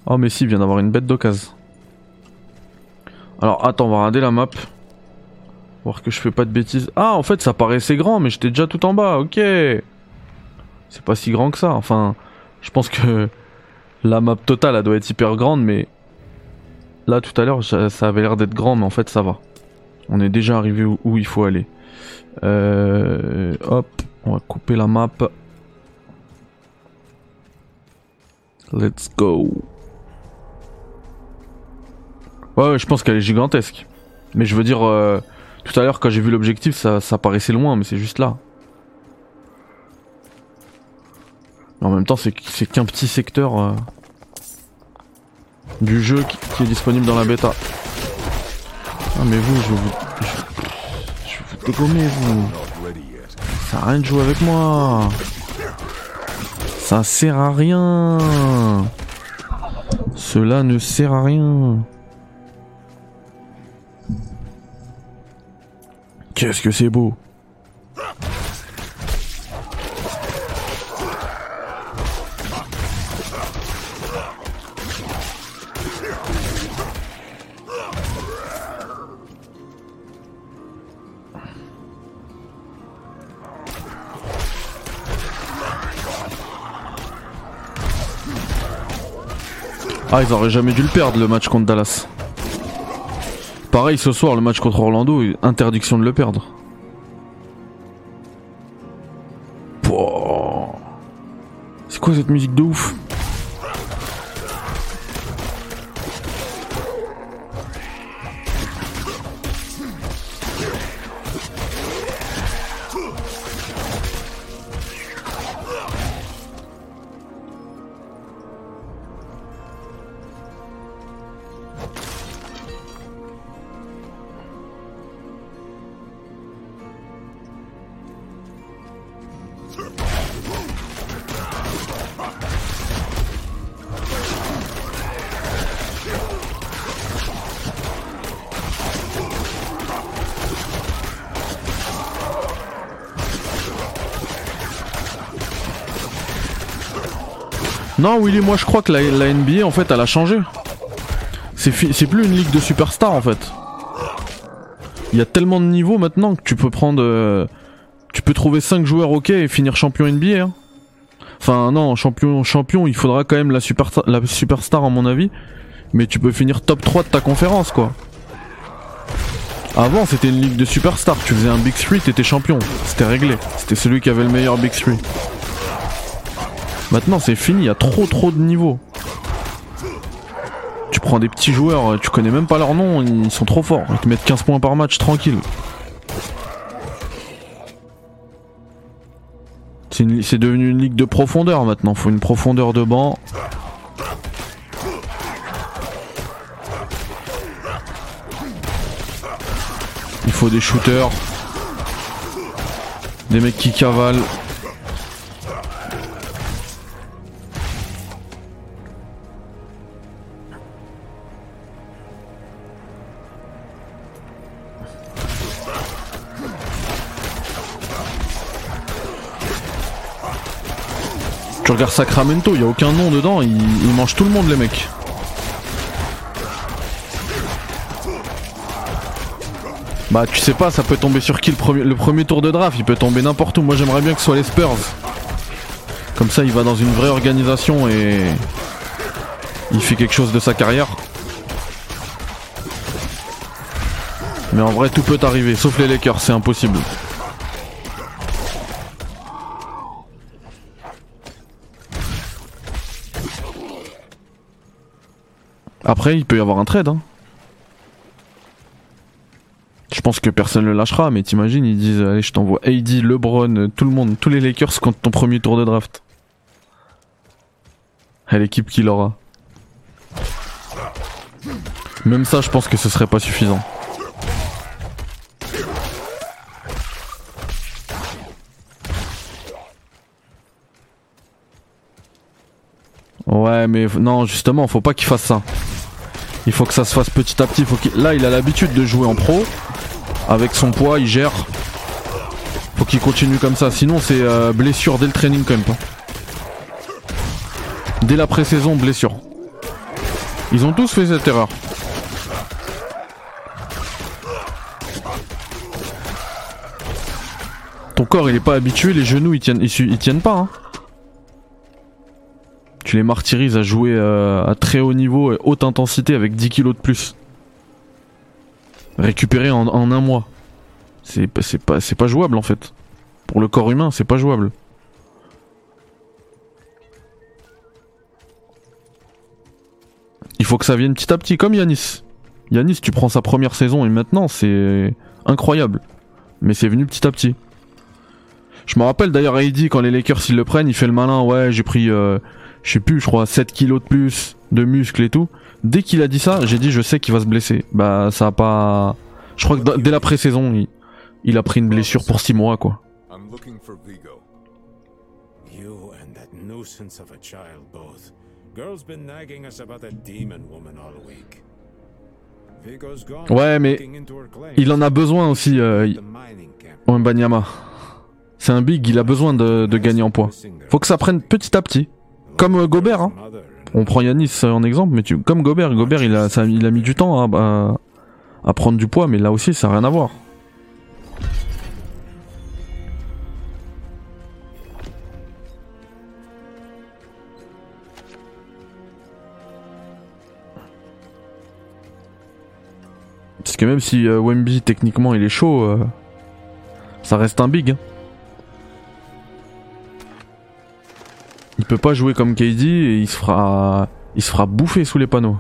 Oh mais si, il vient d'avoir une bête d'occasion. Alors attends, on va regarder la map. Voir que je fais pas de bêtises. Ah en fait ça paraissait grand mais j'étais déjà tout en bas, ok. C'est pas si grand que ça, enfin... Je pense que la map totale elle doit être hyper grande mais... Là tout à l'heure ça avait l'air d'être grand mais en fait ça va. On est déjà arrivé où, il faut aller. Euh, hop, on va couper la map. Let's go. Ouais, ouais je pense qu'elle est gigantesque. Mais je veux dire, euh, tout à l'heure quand j'ai vu l'objectif ça, ça paraissait loin mais c'est juste là. En même temps c'est c'est qu'un petit secteur euh, du jeu qui, est disponible dans la bêta. Ah mais vous, je vous... Je, vous dégommer vous. Ça à rien de jouer avec moi. Ça sert à rien. Cela ne sert à rien. Qu'est-ce que c'est beau. Ah, ils auraient jamais dû le perdre le match contre Dallas. Pareil ce soir, le match contre Orlando, interdiction de le perdre. C'est quoi cette musique de ouf? Non, Willy, moi je crois que la, NBA en fait elle a changé. C'est plus une ligue de superstars en fait. Il y a tellement de niveaux maintenant que tu peux prendre. Euh, tu peux trouver 5 joueurs ok et finir champion NBA. Hein. Enfin, non, champion, champion, il faudra quand même la, superstar, la superstar à mon avis. Mais tu peux finir top 3 de ta conférence quoi. Avant c'était une ligue de superstars, tu faisais un Big 3, t'étais champion. C'était réglé. C'était celui qui avait le meilleur Big 3. Maintenant c'est fini, il y a trop trop de niveaux. Tu prends des petits joueurs, tu connais même pas leur nom, ils sont trop forts. Ils te mettent 15 points par match tranquille. C'est devenu une ligue de profondeur maintenant, faut une profondeur de banc. Il faut des shooters. Des mecs qui cavalent. Sacramento, il y a aucun nom dedans, ils, mangent tout le monde les mecs. Bah tu sais pas, ça peut tomber sur qui le premier, le premier tour de draft, il peut tomber n'importe où. Moi j'aimerais bien que ce soit les Spurs. Comme ça il va dans une vraie organisation et il fait quelque chose de sa carrière. Mais en vrai tout peut arriver, sauf les Lakers, c'est impossible. Après, il peut y avoir un trade. Hein. Je pense que personne ne le lâchera, mais t'imagines, ils disent Allez, je t'envoie AD, LeBron, tout le monde, tous les Lakers contre ton premier tour de draft. À l'équipe qu'il aura. Même ça, je pense que ce serait pas suffisant. Ouais, mais non, justement, faut pas qu'il fasse ça. Il faut que ça se fasse petit à petit. Là, il a l'habitude de jouer en pro. Avec son poids, il gère. Faut qu'il continue comme ça. Sinon, c'est euh, blessure dès le training quand même. Hein. Dès la pré-saison, blessure. Ils ont tous fait cette erreur. Ton corps il est pas habitué, les genoux ils tiennent, tiennent pas. Hein tu les martyrises à jouer euh, à très haut niveau et haute intensité avec 10 kilos de plus. Récupérer en, un mois. C'est pas, jouable en fait. Pour le corps humain, c'est pas jouable. Il faut que ça vienne petit à petit, comme Yanis. Yanis, tu prends sa première saison et maintenant c'est incroyable. Mais c'est venu petit à petit. Je me rappelle d'ailleurs Heidi quand les Lakers ils le prennent, il fait le malin, ouais j'ai pris euh, je sais plus, je crois 7 kilos de plus de muscles et tout. Dès qu'il a dit ça, j'ai dit je sais qu'il va se blesser. Bah ça a pas. Je crois que dès la pré-saison, il, a pris une blessure pour 6 mois quoi. nuisance of a child, both. Girl's been nagging us about a demon woman all week. Vigo's gone. Ouais, mais il en a besoin aussi, euh. Wembanyama. C'est un big, il a besoin de, de gagner en poids. Faut que ça prenne petit à petit. Comme euh, Gobert, hein. On prend Yanis en exemple, mais tu, comme Gobert, Gobert il a, mis du temps à, prendre du poids, mais là aussi ça n'a rien à voir. Parce que même si euh, Wemby techniquement il est chaud, euh, ça reste un big. hein. Il peut pas jouer comme KD et il se fera, il se fera bouffer sous les panneaux.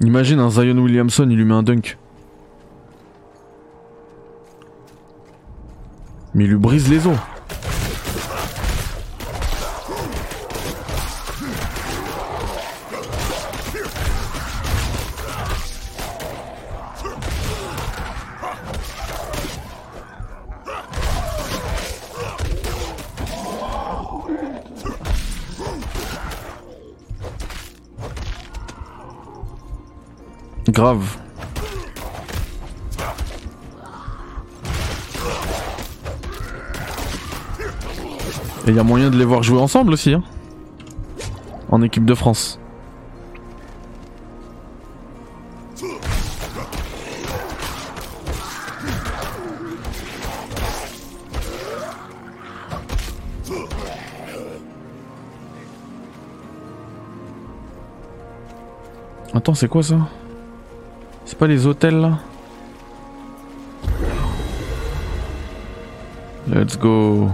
Imagine un Zion Williamson, il lui met un dunk. Mais il lui brise les os. Grave. Et il y a moyen de les voir jouer ensemble aussi, hein. En équipe de France. Attends, c'est quoi ça? Pas les hôtels là? Let's go.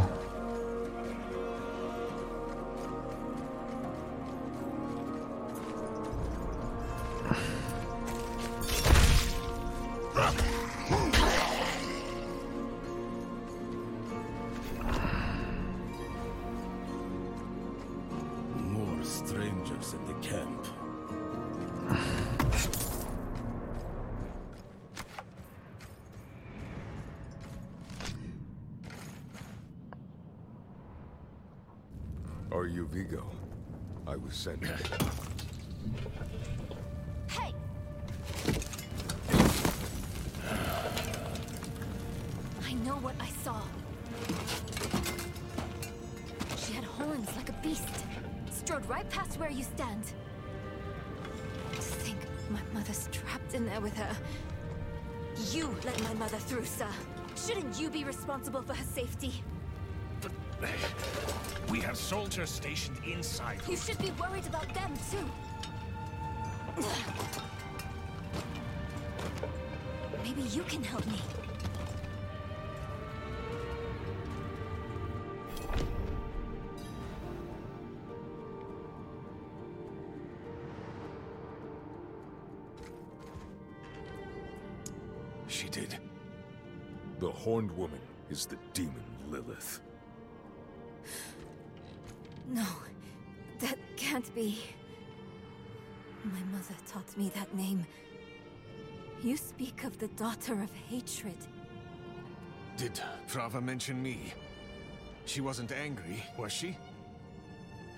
Prava mention me? She wasn't angry, was she?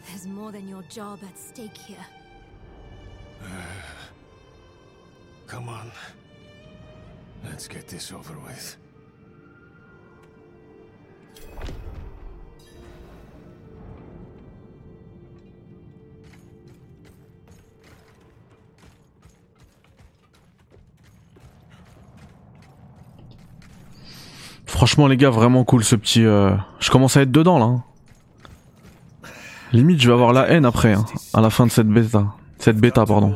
There's more than your job at stake here. [sighs] Come on. Let's get this over with. Franchement les gars, vraiment cool ce petit... euh, Je commence à être dedans là. hein. Limite je vais avoir la haine après, hein, à la fin de cette bêta. Cette bêta, pardon.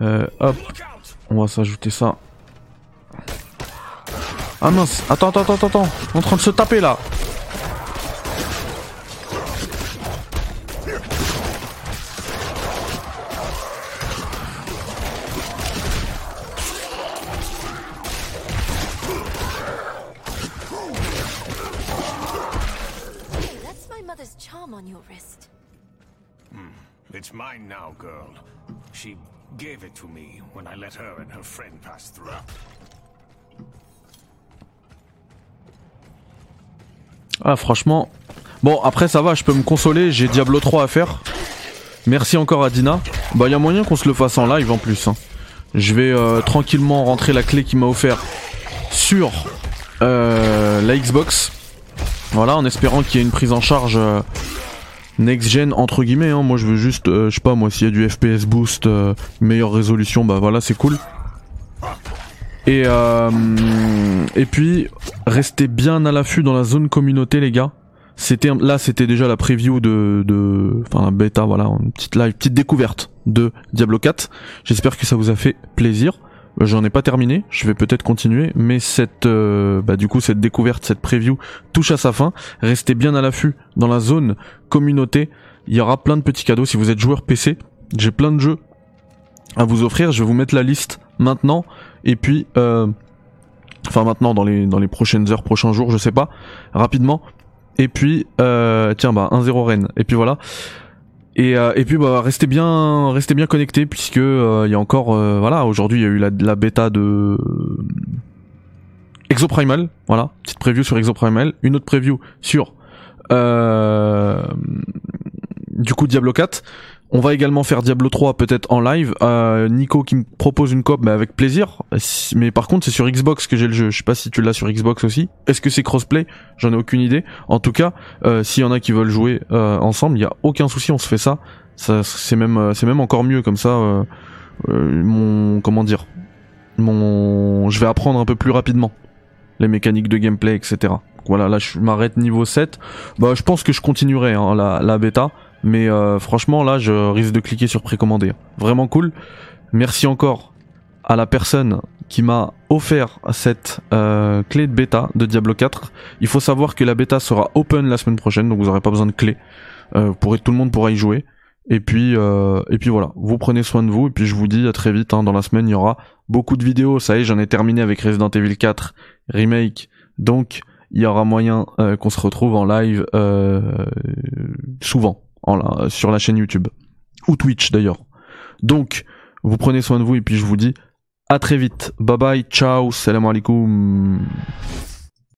Euh, hop. On va s'ajouter ça. Ah mince, attends, attends, attends, attends. En train de se taper là. Ah franchement, bon après ça va, je peux me consoler, j'ai Diablo 3 à faire. Merci encore à Dina. Bah y a moyen qu'on se le fasse en live en plus. hein. Je vais euh, tranquillement rentrer la clé qu'il m'a offert sur euh, la Xbox. Voilà, en espérant qu'il y ait une prise en charge euh, next gen entre guillemets. hein. Moi je veux juste, euh, je sais pas moi, s'il y a du FPS boost, euh, meilleure résolution, bah voilà c'est cool. Et euh, et puis restez bien à l'affût dans la zone communauté les gars. C'était là c'était déjà la preview de de enfin la bêta voilà une petite live petite découverte de Diablo 4. J'espère que ça vous a fait plaisir. J'en ai pas terminé, je vais peut-être continuer, mais cette euh, bah du coup cette découverte, cette preview touche à sa fin. Restez bien à l'affût dans la zone communauté. Il y aura plein de petits cadeaux si vous êtes joueur PC. J'ai plein de jeux à vous offrir. Je vais vous mettre la liste maintenant et puis euh, enfin maintenant dans les dans les prochaines heures, prochains jours, je sais pas, rapidement. Et puis euh, tiens bah 1-0 Rennes. Et puis voilà. Et, euh, et puis bah restez bien restez bien connectés puisque euh, il y a encore euh, voilà aujourd'hui il y a eu la, la bêta de Exoprimal. Voilà petite preview sur Exoprimal. Une autre preview sur euh, du coup Diablo 4 on va également faire Diablo 3 peut-être en live. Euh, Nico qui me propose une cop mais avec plaisir. Si- mais par contre c'est sur Xbox que j'ai le jeu. Je sais pas si tu l'as sur Xbox aussi. Est-ce que c'est crossplay? J'en ai aucune idée. En tout cas euh, s'il y en a qui veulent jouer euh, ensemble il y a aucun souci on se fait ça. C'est même c'est même encore mieux comme ça mon comment dire mon je vais apprendre un peu plus rapidement les mécaniques de gameplay etc voilà là je m'arrête niveau 7 bah je pense que je continuerai hein, la bêta mais euh, franchement là je risque de cliquer sur précommander. Vraiment cool. Merci encore à la personne qui m'a offert cette euh, clé de bêta de Diablo 4 il faut savoir que la bêta sera open la semaine prochaine donc vous aurez pas besoin de clé. Euh, pourrez tout le monde pourra y jouer. Et puis euh, et puis voilà. Vous prenez soin de vous et puis je vous dis à très vite hein, dans la semaine il y aura beaucoup de vidéos. Ça y est j'en ai terminé avec Resident Evil 4 remake. Donc il y aura moyen euh, qu'on se retrouve en live euh, souvent sur la chaîne YouTube. Ou Twitch d'ailleurs. Donc vous prenez soin de vous et puis je vous dis à très vite. Bye bye ciao salam alaikum